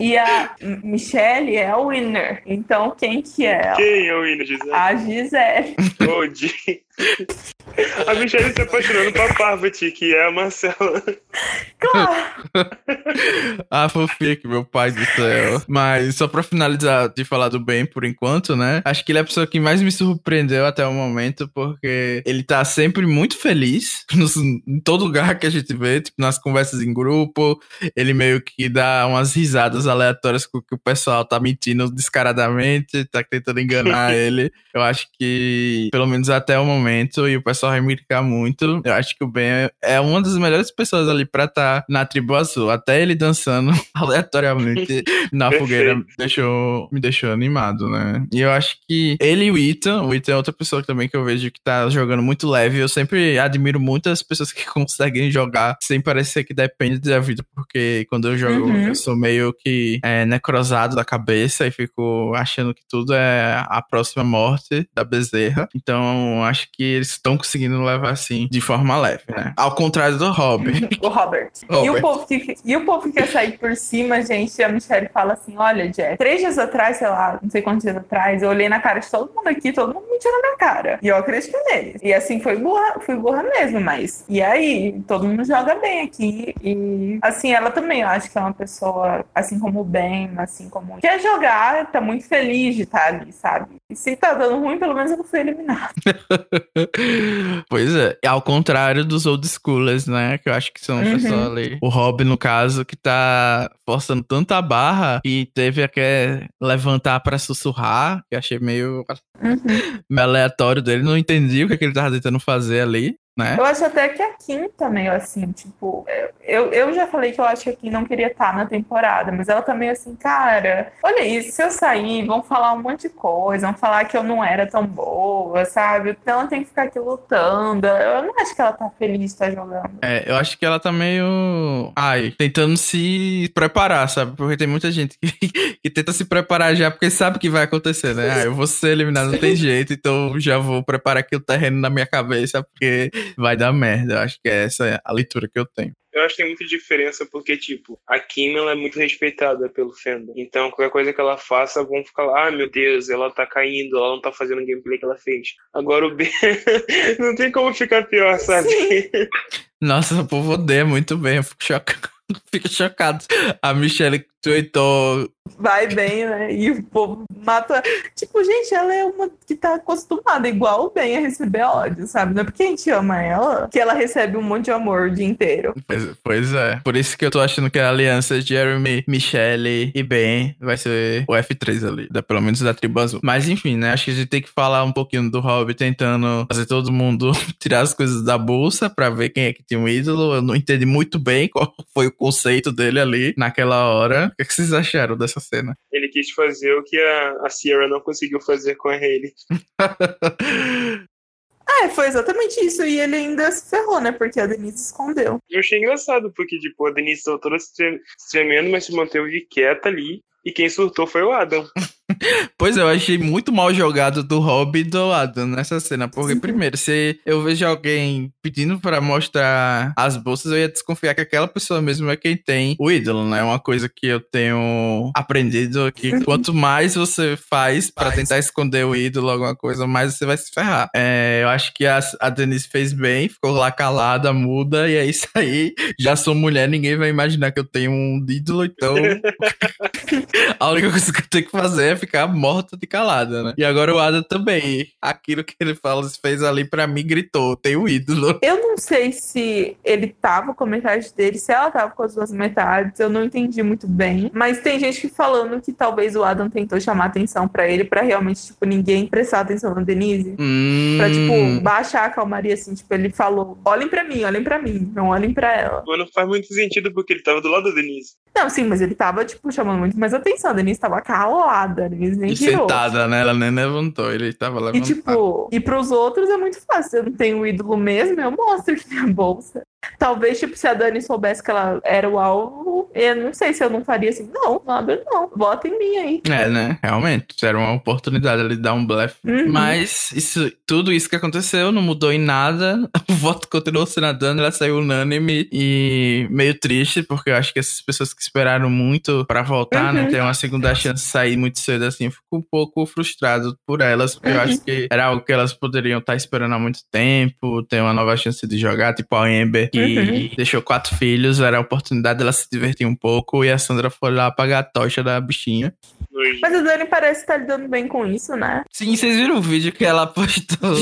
E a Michelle é o winner. Então, quem que é? Quem é o winner, Gisele? A Gisele. Oh, a Michelle se apaixonando a Parvati, que é a Marcela. Claro! (laughs) ah, fofique, meu pai do céu. Mas só pra finalizar de falar do Ben por enquanto, né? Acho que ele é a pessoa que mais me surpreendeu até o momento, porque ele tá sempre muito feliz (laughs) nos, em todo lugar que a gente vê, tipo, nas conversas em grupo. Ele meio que dá umas risadas aleatórias com que o pessoal tá mentindo descaradamente, tá tentando enganar (laughs) ele. Eu acho que, pelo menos até o momento e o pessoal me criticar muito. Eu acho que o Ben é uma das melhores pessoas ali pra estar tá na tribo azul. Até ele dançando (laughs) aleatoriamente (laughs) na fogueira deixou, me deixou animado, né? E eu acho que ele e o Ethan, o Ethan é outra pessoa também que eu vejo que tá jogando muito leve. Eu sempre admiro muito as pessoas que (laughs) conseguem jogar sem parecer que depende da vida, porque quando eu jogo, uhum. eu sou meio que é, necrosado da cabeça e fico achando que tudo é a próxima morte da bezerra. Então, acho que eles estão conseguindo levar assim de forma leve, né? Ao contrário do Robert. (laughs) o Robert. Robert. E, o povo que, e o povo que quer sair por cima, gente, a Michelle fala assim: olha, Jeff, três dias atrás, sei lá, não sei quantos dias atrás, eu olhei na cara de todo mundo aqui, todo mundo mentiu na minha cara. E eu acreditei neles. E assim, foi burra, fui burra mesmo, mas. E aí, todo mundo joga bem aqui. E assim, ela também, eu acho que é uma pessoa, assim como o Ben, assim como. Quer jogar, tá muito feliz de estar ali, sabe? E se tá dando ruim, pelo menos eu não fui eliminado. (laughs) pois é. Ao contrário dos old schoolers, né? Que eu acho que são uhum. pessoas ali. O Rob, no caso, que tá forçando tanta barra e teve que levantar para sussurrar, que achei meio, uhum. (laughs) meio aleatório dele. Não entendi o que, é que ele tava tentando fazer ali né? Eu acho até que a Kim também, assim, tipo, eu, eu já falei que eu acho que a Kim não queria estar na temporada, mas ela também, assim, cara, olha isso, se eu sair, vão falar um monte de coisa, vão falar que eu não era tão boa, sabe? Então ela tem que ficar aqui lutando. Eu não acho que ela tá feliz de estar jogando. É, eu acho que ela tá meio. Ai, tentando se preparar, sabe? Porque tem muita gente que, (laughs) que tenta se preparar já porque sabe que vai acontecer, né? Ah, eu vou ser eliminado, não tem (laughs) jeito, então já vou preparar aqui o terreno na minha cabeça, porque vai dar merda. Eu acho que é essa a leitura que eu tenho. eu acho que tem muita diferença porque, tipo, a Kim ela é muito respeitada pelo fandom. Então, qualquer coisa que ela faça, vão ficar lá, ah, meu Deus, ela tá caindo, ela não tá fazendo o gameplay que ela fez. Agora o B (laughs) não tem como ficar pior, sabe? Nossa, o povo odeia muito bem, eu fico chocado. (laughs) Fico chocado. A Michelle tweetou vai bem, né? E o povo mata. Tipo, gente, ela é uma que tá acostumada igual bem a receber ódio, sabe? Não é porque a gente ama ela que ela recebe um monte de amor o dia inteiro. Pois, pois é. Por isso que eu tô achando que a aliança Jeremy, Michelle e Ben vai ser o F3 ali, da, pelo menos da tribo azul. Mas enfim, né? Acho que a gente tem que falar um pouquinho do Hobby tentando fazer todo mundo (laughs) tirar as coisas da bolsa pra ver quem é que tinha um ídolo. Eu não entendi muito bem qual foi o conceito dele ali naquela hora. (laughs) O que, é que vocês acharam dessa cena. Ele quis fazer o que a, a Sierra não conseguiu fazer com a Hayley. (laughs) É, foi exatamente isso. E ele ainda se ferrou, né? Porque a Denise escondeu. Eu achei engraçado, porque, tipo, a Denise estava toda se tremendo, mas se manteve quieta ali. E quem surtou foi o Adam. (laughs) Pois é, eu achei muito mal jogado do Rob do Adam nessa cena. Porque, primeiro, se eu vejo alguém pedindo para mostrar as bolsas, eu ia desconfiar que aquela pessoa mesmo é quem tem o ídolo, né? Uma coisa que eu tenho aprendido que uhum. quanto mais você faz para tentar esconder o ídolo, alguma coisa, mais você vai se ferrar. É, eu acho que a, a Denise fez bem, ficou lá calada, muda, e é isso aí. Já sou mulher, ninguém vai imaginar que eu tenho um ídolo, então. (laughs) (laughs) a única coisa que eu tenho que fazer é ficar morta de calada, né? E agora o Ada também. Aquilo que ele fala, fez ali para mim, gritou: tem o um ídolo. Eu não sei se ele tava com a metade dele, se ela tava com as duas metades, eu não entendi muito bem. Mas tem gente que falando que talvez o Adam tentou chamar atenção para ele, para realmente, tipo, ninguém prestar atenção na Denise. Hum. Pra, tipo, baixar a calmaria, assim. Tipo, ele falou: olhem para mim, olhem para mim, não olhem para ela. Mas não faz muito sentido porque ele tava do lado da Denise. Não, sim, mas ele tava, tipo, chamando muito mais atenção. A Denise tava calada, a Denise nem e virou. sentada, né? Ela nem levantou, ele tava levantado. E, tipo, e pros outros é muito fácil. Eu não tenho ídolo mesmo, eu mostro que minha bolsa. Talvez, tipo, se a Dani soubesse que ela era o alvo, eu não sei se eu não faria assim. Não, abre não. Bota em mim aí. É, né? Realmente. Era uma oportunidade ali de dar um blefe. Uhum. Mas isso, tudo isso que aconteceu não mudou em nada. (laughs) O voto continuou sendo a Dani, ela saiu unânime e meio triste, porque eu acho que essas pessoas que esperaram muito pra voltar, né, uhum. né? Ter uma segunda chance de sair muito cedo assim, eu fico um pouco frustrado por elas, porque uhum. eu acho que era algo que elas poderiam estar esperando há muito tempo, ter uma nova chance de jogar, tipo a Ember que uhum. deixou quatro filhos, era a oportunidade dela se divertir um pouco e a Sandra foi lá apagar a tocha da bichinha. Mas a Dani parece estar lidando bem com isso, né? Sim, vocês viram o vídeo que ela postou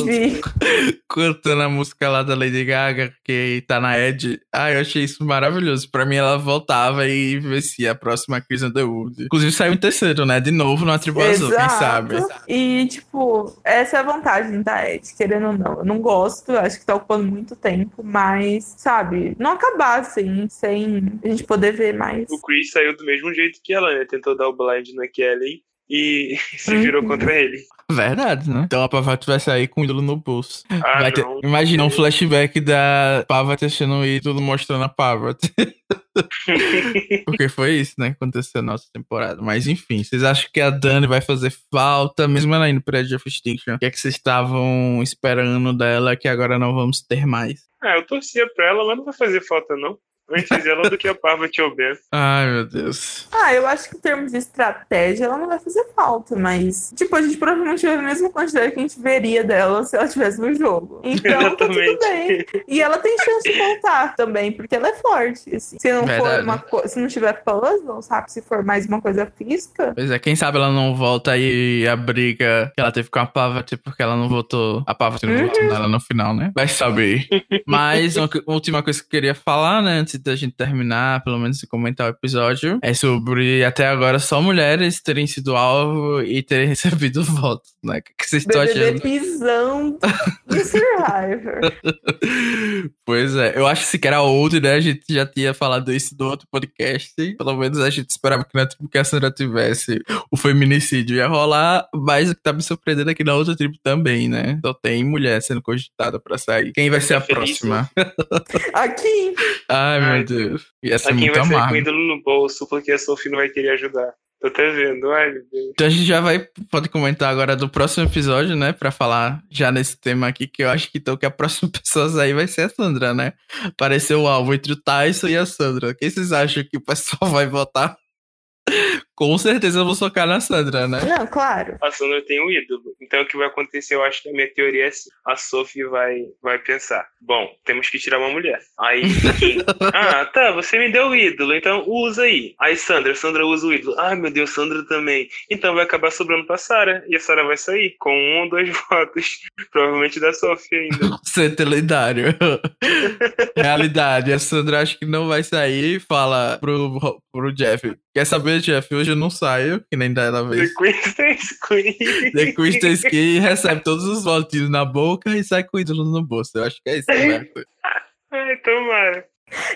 (laughs) cantando a música lá da Lady Gaga, que tá na Edge. Ah, eu achei isso maravilhoso. Pra mim, ela voltava e vencia a próxima Chris Underwood. Inclusive, saiu em terceiro, né? De novo no Tribo Azul, quem sabe? E, tipo, essa é a vantagem da Edge, querendo ou não. Eu não gosto, acho que tá ocupando muito tempo, mas sabe? Não acabar assim, sem a gente poder ver mais. O Chris saiu do mesmo jeito que ela, né? Tentou dar o blind na Kelly e (laughs) se virou uhum. contra ele. Verdade, né? Então a Pavati vai sair com o ídolo no bolso. Ah, ter... Imagina um flashback da Pavati achando o ídolo mostrando a Pavati. (laughs) Porque foi isso, né, que aconteceu na nossa temporada. Mas enfim, vocês acham que a Dani vai fazer falta, mesmo ela indo pra Edge of Extinction? O que é que vocês estavam esperando dela que agora não vamos ter mais? Ah, eu torcia pra ela, mas não vai fazer falta, não. Antes ela do que a Parvati Oben. Ai, meu Deus. Ah, eu acho que em termos de estratégia ela não vai fazer falta, mas, tipo, a gente provavelmente vai a mesma quantidade que a gente veria dela se ela estivesse no jogo. (laughs) Então, tá tudo bem. E ela tem chance de voltar também, porque ela é forte. Assim. Se não Verdade. for uma coisa, se não tiver puzzle, sabe? Se for mais uma coisa física. Pois é, quem sabe ela não volta aí a briga que ela teve com a Parvati porque ela não votou. A Parvati não uhum. votou nela no final, né? Vai saber. (laughs) Mas uma última coisa que eu queria falar, né, antes da gente terminar, pelo menos comentar o episódio, é sobre até agora só mulheres terem sido alvo e terem (laughs) recebido votos, né? O que vocês estão achando? pisão de Survivor. (laughs) pois é, eu acho que se era outro, né? A gente já tinha falado isso no outro podcast. Pelo menos a gente esperava que na tribo que a Sandra tivesse o feminicídio ia rolar, mas o que tá me surpreendendo é que na outra tribo também, né? Só tem mulher sendo cogitada pra sair. Quem vai ser a próxima? Aqui! (laughs) Ai, meu Deus. Ia ser muito vai amargo. ser com ídolo no bolso, porque a Sophie não vai querer ajudar. Tô até vendo, ai meu Deus. Então a gente já vai, pode comentar agora do próximo episódio, né? Pra falar já nesse tema aqui, que eu acho que então que a próxima (laughs) pessoa a sair vai ser a Sandra, né? Apareceu o alvo entre o Tyson e a Sandra. Quem vocês acham que o pessoal vai votar? Com certeza eu vou socar na Sandra, né? Não, claro. A Sandra tem um ídolo. Então o que vai acontecer, eu acho que a minha teoria é assim. A Sophie vai, vai pensar: bom, temos que tirar uma mulher. Aí, (laughs) ah, tá, você me deu o ídolo, então usa aí. Aí Sandra, Sandra usa o ídolo. Ah, meu Deus, Sandra também. Então vai acabar sobrando pra Sara. E a Sara vai sair com um ou dois (laughs) votos. Provavelmente da Sophie ainda. (laughs) Você é lendário. Realidade. A Sandra acho que não vai sair e fala pro, pro Jeff. Quer saber, Jeff? Hoje eu não saio, que nem da vez. The Queen stays Queen. The Queen recebe todos os votinhos na boca e sai com o ídolo no bolso. Eu acho que é isso, né? Ai, tomara.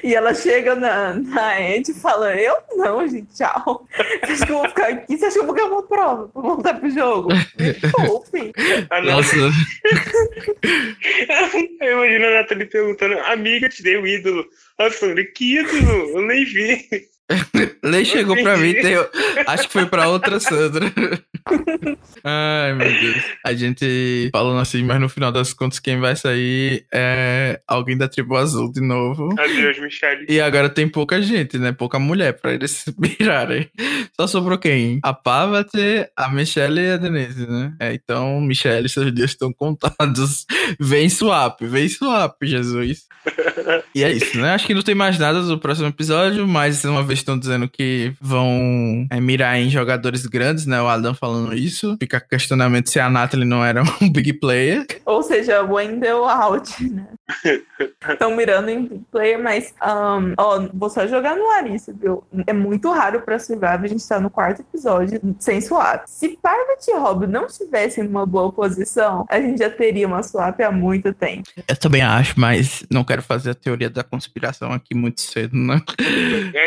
E ela chega na, na Ed e fala: Eu não, gente, tchau. Você acha que eu vou ficar aqui? Você acha que eu vou ganhar uma prova pra voltar pro jogo? Me poupe. Ah. Nossa, (laughs) Eu imagino a Nathalie perguntando: Amiga, te dei o ídolo. A Sandra, que ídolo? Eu nem vi. (laughs) nem chegou pra mim, tem- acho que foi pra outra Sandra. (laughs) Ai, meu Deus. A gente falando assim, mas no final das contas, quem vai sair é alguém da tribo azul de novo. Adeus, Michelle. E agora tem pouca gente, né? Pouca mulher pra eles (laughs) se mirarem. Só sobrou quem? A Pavati, a Michelle e a Denise, né? É, então, Michelle, seus dias estão contados. (laughs) Vem swap, vem swap, Jesus. E é isso, né? Acho que não tem mais nada do próximo episódio, mas uma vez estão dizendo que vão é, mirar em jogadores grandes, né? O Adam falando isso. Fica questionamento se a Natalie não era (laughs) um big player. Ou seja, Wendell out, né? (laughs) Estão mirando em big player, mas um, ó, vou só jogar no ar isso, viu? É muito raro pra Survivor a gente tá no quarto episódio sem swap. Se Parvati e Rob não estivessem numa boa posição, a gente já teria uma swap há muito tempo. Eu também acho, mas não quero fazer a teoria da conspiração aqui muito cedo, né?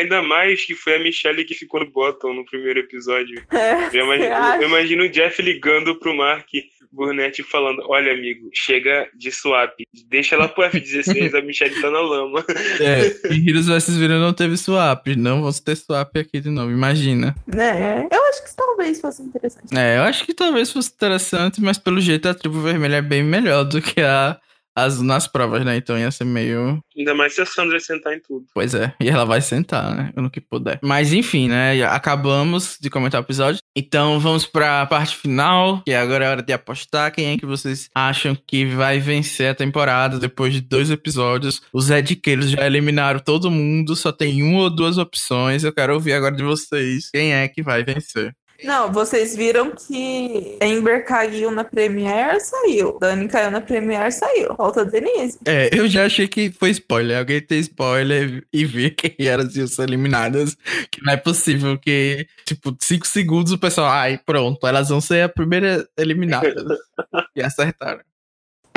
Ainda mais que foi a Michelle que ficou no bottom no primeiro episódio. É, você (laughs) acha? Eu imagino o Jeff ligando pro Mark Burnett falando: Olha, amigo, chega de swap. Deixa ela pro F16, a Michelle tá na lama. É, (laughs) em Heroes vs não teve swap. Não vamos ter swap aqui de novo, imagina. né? Eu acho que isso talvez fosse interessante. É, eu acho que talvez fosse interessante, mas pelo jeito a tribo vermelha é bem melhor do que a azul nas provas, né? Então ia ser meio. Ainda mais se a Sandra sentar em tudo. Pois é, e ela vai sentar, né? No que puder. Mas enfim, né? Acabamos de comentar o episódio. Então vamos pra parte final, que agora é hora de apostar. Quem é que vocês acham que vai vencer a temporada depois de dois episódios? Os Ediqueiros já eliminaram todo mundo, só tem uma ou duas opções. Eu quero ouvir agora de vocês. Quem é que vai vencer? Não, vocês viram que Amber caiu na Premiere, saiu. Dani caiu na Premiere, saiu. Falta Denise. É, eu já achei que foi spoiler. Alguém tem spoiler e ver (laughs) quem eram as ser eliminadas. Que não é possível que, tipo, cinco segundos o pessoal, ai, pronto, elas vão ser a primeira eliminada. (laughs) e acertaram.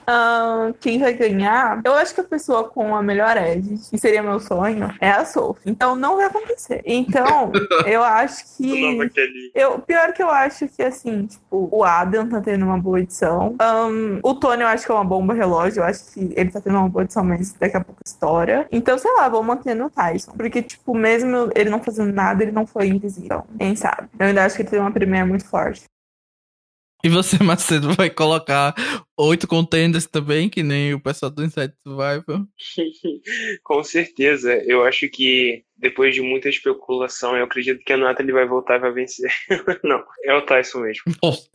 Ahn, quem vai ganhar? Eu acho que a pessoa com a melhor edit, que seria meu sonho, é a Sophie. Então não vai acontecer. Então, (laughs) eu acho que. Eu, pior que eu acho que, assim, tipo, o Adam tá tendo uma boa edição. Ahn, o Tony eu acho que é uma bomba relógio. Eu acho que ele tá tendo uma boa edição, mas daqui a pouco estoura. Então, sei lá, vou manter no Tyson. Porque, tipo, mesmo ele não fazendo nada, ele não foi invisível. Quem sabe? Eu ainda acho que ele tem uma premiere muito forte. E você, (laughs) Macedo, vai colocar oito contenders também, que nem o pessoal do Inside Survival. (laughs) Com certeza. Eu acho que depois de muita especulação, eu acredito que a Natalie vai voltar e vai vencer. (laughs) Não, é o Tyson mesmo. Nossa.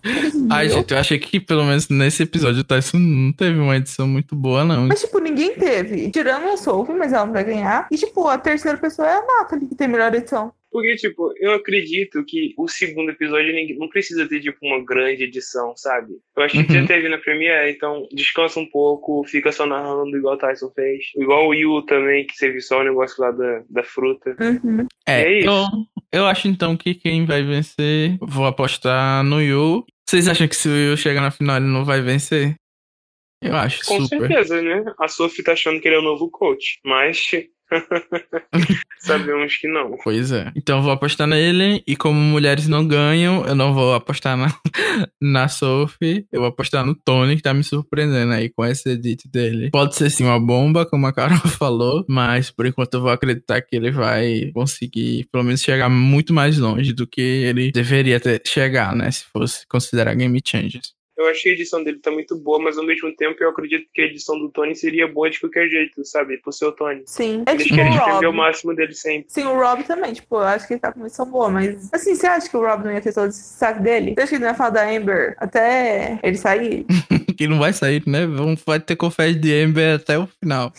Ai, gente, eu achei que pelo menos nesse episódio o Tyson não teve uma edição muito boa, não. Mas, tipo, ninguém teve. Tirando a Sophie, mas ela não vai ganhar. E, tipo, a terceira pessoa é a Natalie, que tem melhor edição. Porque, tipo, eu acredito que o segundo episódio não precisa ter, tipo, uma grande edição, sabe? Eu achei que Uhum. já teve na Premiere, então descansa um pouco, fica só narrando igual o Tyson fez. Igual o Yu também, que teve só o negócio lá da, da fruta. Uhum. É, É isso. eu, eu acho então que quem vai vencer, vou apostar no Yu. Vocês acham que se o Yu chegar na final ele não vai vencer? Eu acho Com super. certeza, né? A Sophie tá achando que ele é o novo coach, mas (laughs) Sabemos que não. Pois é. Então eu vou apostar nele. E como mulheres não ganham, eu não vou apostar na, (laughs) na Sophie. Eu vou apostar no Tony, que tá me surpreendendo aí com esse edit dele. Pode ser sim uma bomba, como a Carol (laughs) falou. Mas por enquanto eu vou acreditar que ele vai conseguir, pelo menos, chegar muito mais longe do que ele deveria ter chegar, né? Se fosse considerar game changes. Eu achei a edição dele tá muito boa, mas ao mesmo tempo eu acredito que a edição do Tony seria boa de qualquer jeito, sabe? Pro seu Tony. Sim. É Eles tipo querem o defender o máximo dele sempre. Sim, o Rob também, tipo, eu acho que ele tá com uma edição boa, mas assim, você acha que o Rob não ia ter todo esse saco dele? Você acha que ele não ia falar da Amber até ele sair? (laughs) que não vai sair, né? Vamos, vai ter confete de Ember até o final.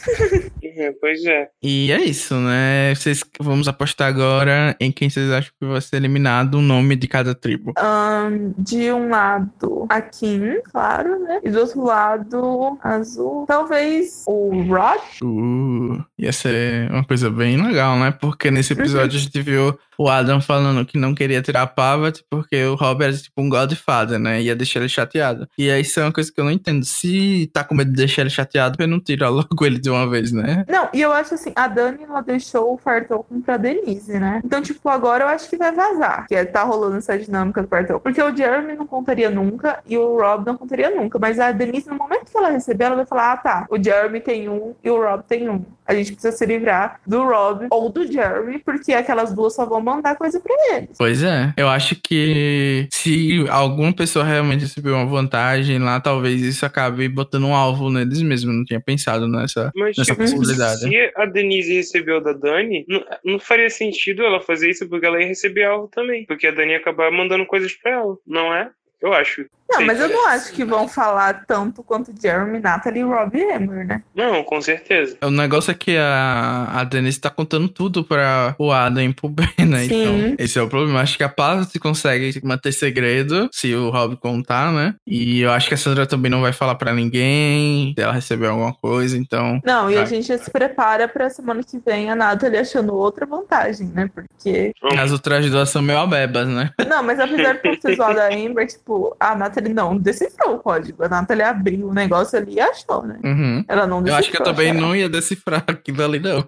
É, pois é. E é isso, né? Vocês, vamos apostar agora em quem vocês acham que vai ser eliminado, o nome de cada tribo. Ahn, de um lado, a Kim, claro, né? E do outro lado, azul. Talvez o Rod? Uh, ia ser uma coisa bem legal, né? Porque nesse episódio a gente viu o Adam falando que não queria tirar a Pavat porque o Robert é tipo um Godfather, né? Ia deixar ele chateado. E aí isso é uma coisa que eu não entendo. Se tá com medo de deixar ele chateado, ele não tira logo ele de uma vez, né? Não, e eu acho assim, a Dani ela deixou o Fartoken pra Denise, né? Então, tipo, agora eu acho que vai vazar. Que é, tá rolando essa dinâmica do Fartoken. Porque o Jeremy não contaria nunca e o Rob não contaria nunca. Mas a Denise, no momento que ela receber, ela vai falar: ah, tá, o Jeremy tem um e o Rob tem um. A gente precisa se livrar do Rob ou do Jeremy, porque aquelas duas só vão mandar coisa pra eles. Pois é. Eu acho que se alguma pessoa realmente receber uma vantagem lá, talvez isso acabe botando um alvo neles mesmos. Não tinha pensado nessa, Mas, nessa tipo, possibilidade. se a Denise recebeu da Dani, não, não faria sentido ela fazer isso porque ela ia receber algo também. Porque a Dani ia acabar mandando coisas pra ela, não é? Eu acho. Não, Sei. mas eu não acho que vão falar tanto quanto Jeremy, Natalie, Rob e Amber, né? Não, com certeza. O negócio é que a, a Denise tá contando tudo pra o Adam e pro Ben, né? Sim. Então, esse é o problema. Acho que a Paz consegue manter segredo se o Rob contar, né? E eu acho que a Sandra também não vai falar pra ninguém se ela recebeu alguma coisa, então. Não, e a gente já se prepara pra semana que vem a Natalie achando outra vantagem, né? Porque. As outras duas são meio abebas, né? Não, mas apesar de pouco ter zoado a Amber, tipo, a Natalie não decifrou o código. A Natalie abriu o negócio ali e achou, né? Uhum. Ela não Eu decifrou. acho que eu também não ia decifrar aquilo ali, não.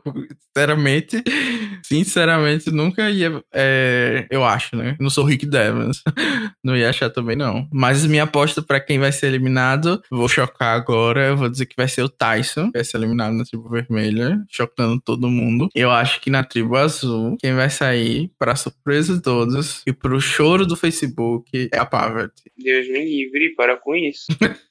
Sinceramente, sinceramente, nunca ia. é, eu acho, né? Não sou Rick Devons. (laughs) Não ia achar também, não. Mas minha aposta pra quem vai ser eliminado, vou chocar agora. Eu vou dizer que vai ser o Tyson, que vai ser eliminado na tribo vermelha, chocando todo mundo. Eu acho que na tribo azul, quem vai sair, pra surpresa de todos e pro choro do Facebook, é a Poverty. Deus me livre, para com isso. (laughs)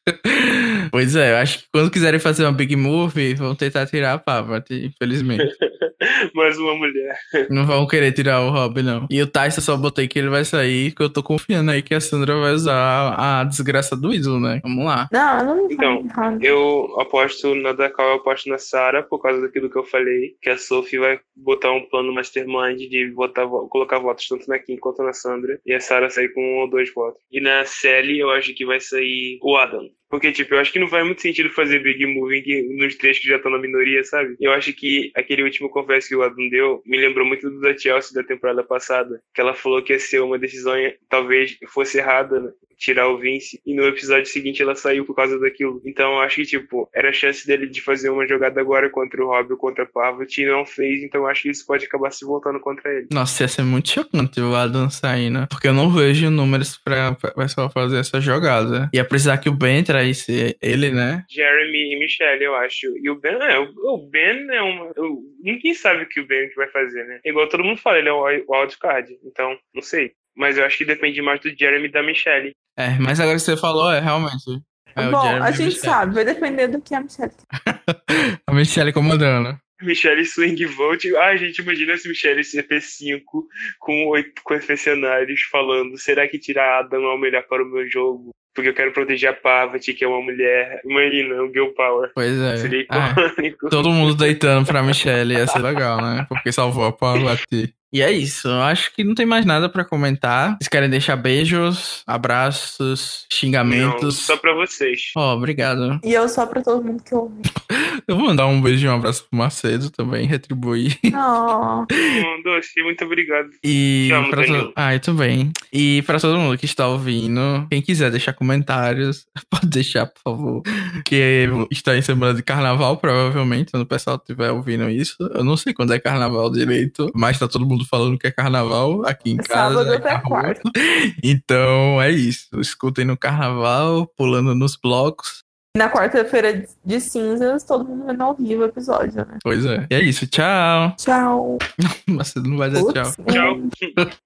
Pois é, eu acho que quando quiserem fazer uma big movie, vão tentar tirar a Poverty, infelizmente. (laughs) Mais uma mulher. Não vão querer tirar o Rob, não. E o Tyson só botei que ele vai sair, que eu tô confiando aí que a Sandra vai usar a, desgraça do ídolo, né? Vamos lá. Não, não me Então. Eu aposto na Dakar, eu aposto na Sarah, por causa daquilo que eu falei, que a Sophie vai botar um plano mastermind de botar, colocar votos tanto na Kim quanto na Sandra, e a Sarah sair com um ou dois votos. E na Sally, eu acho que vai sair o Adam. Porque, tipo, eu acho que não faz muito sentido fazer Big Movie que- nos três que já estão na minoria, sabe? Eu acho que aquele último confesso que o Adam deu me lembrou muito do da Chelsea da temporada passada. Que ela falou que ia ser uma decisão, talvez fosse errada, né? Tirar o Vince. E no episódio seguinte ela saiu por causa daquilo. Então eu acho que, tipo, era a chance dele de fazer uma jogada agora contra o Rob ou contra a Parvati e não fez. Então eu acho que isso pode acabar se voltando contra ele. Nossa, ia ser muito chocante o Adam sair, né? Porque eu não vejo números pra pra pessoal fazer essa jogada. Ia precisar que o Ben traísse ele, né? Jeremy e Michelle, eu acho. E o Ben, é, o, o Ben é uma. o- ninguém sabe o que o Ben vai fazer, né? Igual todo mundo fala, ele é o, o wildcard. Então, não sei. Mas eu acho que depende mais do Jeremy e da Michelle. É, mas agora que você falou, é realmente. É o Bom, Jeremy a gente Michelle. sabe, vai depender do que a Michelle. (laughs) A Michelle comandando. Michelle Swing Vote. Ai, gente, imagina se Michelle CP5 com oito confessionários falando: será que tirar Adam é o melhor para o meu jogo? Porque eu quero proteger a Parvati, que é uma mulher. Imagina, o Girl Power. Pois é. Seria Ah, icônico. todo mundo deitando pra Michelle ia ser legal, né? Porque salvou a Parvati. E é isso. Eu acho que não tem mais nada pra comentar. Vocês querem deixar beijos, abraços, Não, xingamentos? só pra vocês. Ó, obrigado. E eu só pra todo mundo que ouve. (laughs) Eu vou mandar um beijo e um abraço pro Macedo também, retribuir. Oh. Hum, Doce, muito obrigado. E Te amo, pra to... Ah, eu também. E pra todo mundo que está ouvindo, quem quiser deixar comentários, (laughs) pode deixar, por favor. Que está em semana de carnaval, provavelmente, quando o pessoal estiver ouvindo isso. Eu não sei quando é carnaval direito, mas tá todo mundo falando que é carnaval aqui em casa. Sábado é até quarta. (laughs) Então é isso. Escutem no carnaval, pulando nos blocos. Na quarta-feira de cinzas, todo mundo vendo ao vivo o episódio, né? Pois é. E é isso. Tchau. Tchau. (laughs) Mas você não vai dizer tchau. Putz, Tchau. (laughs)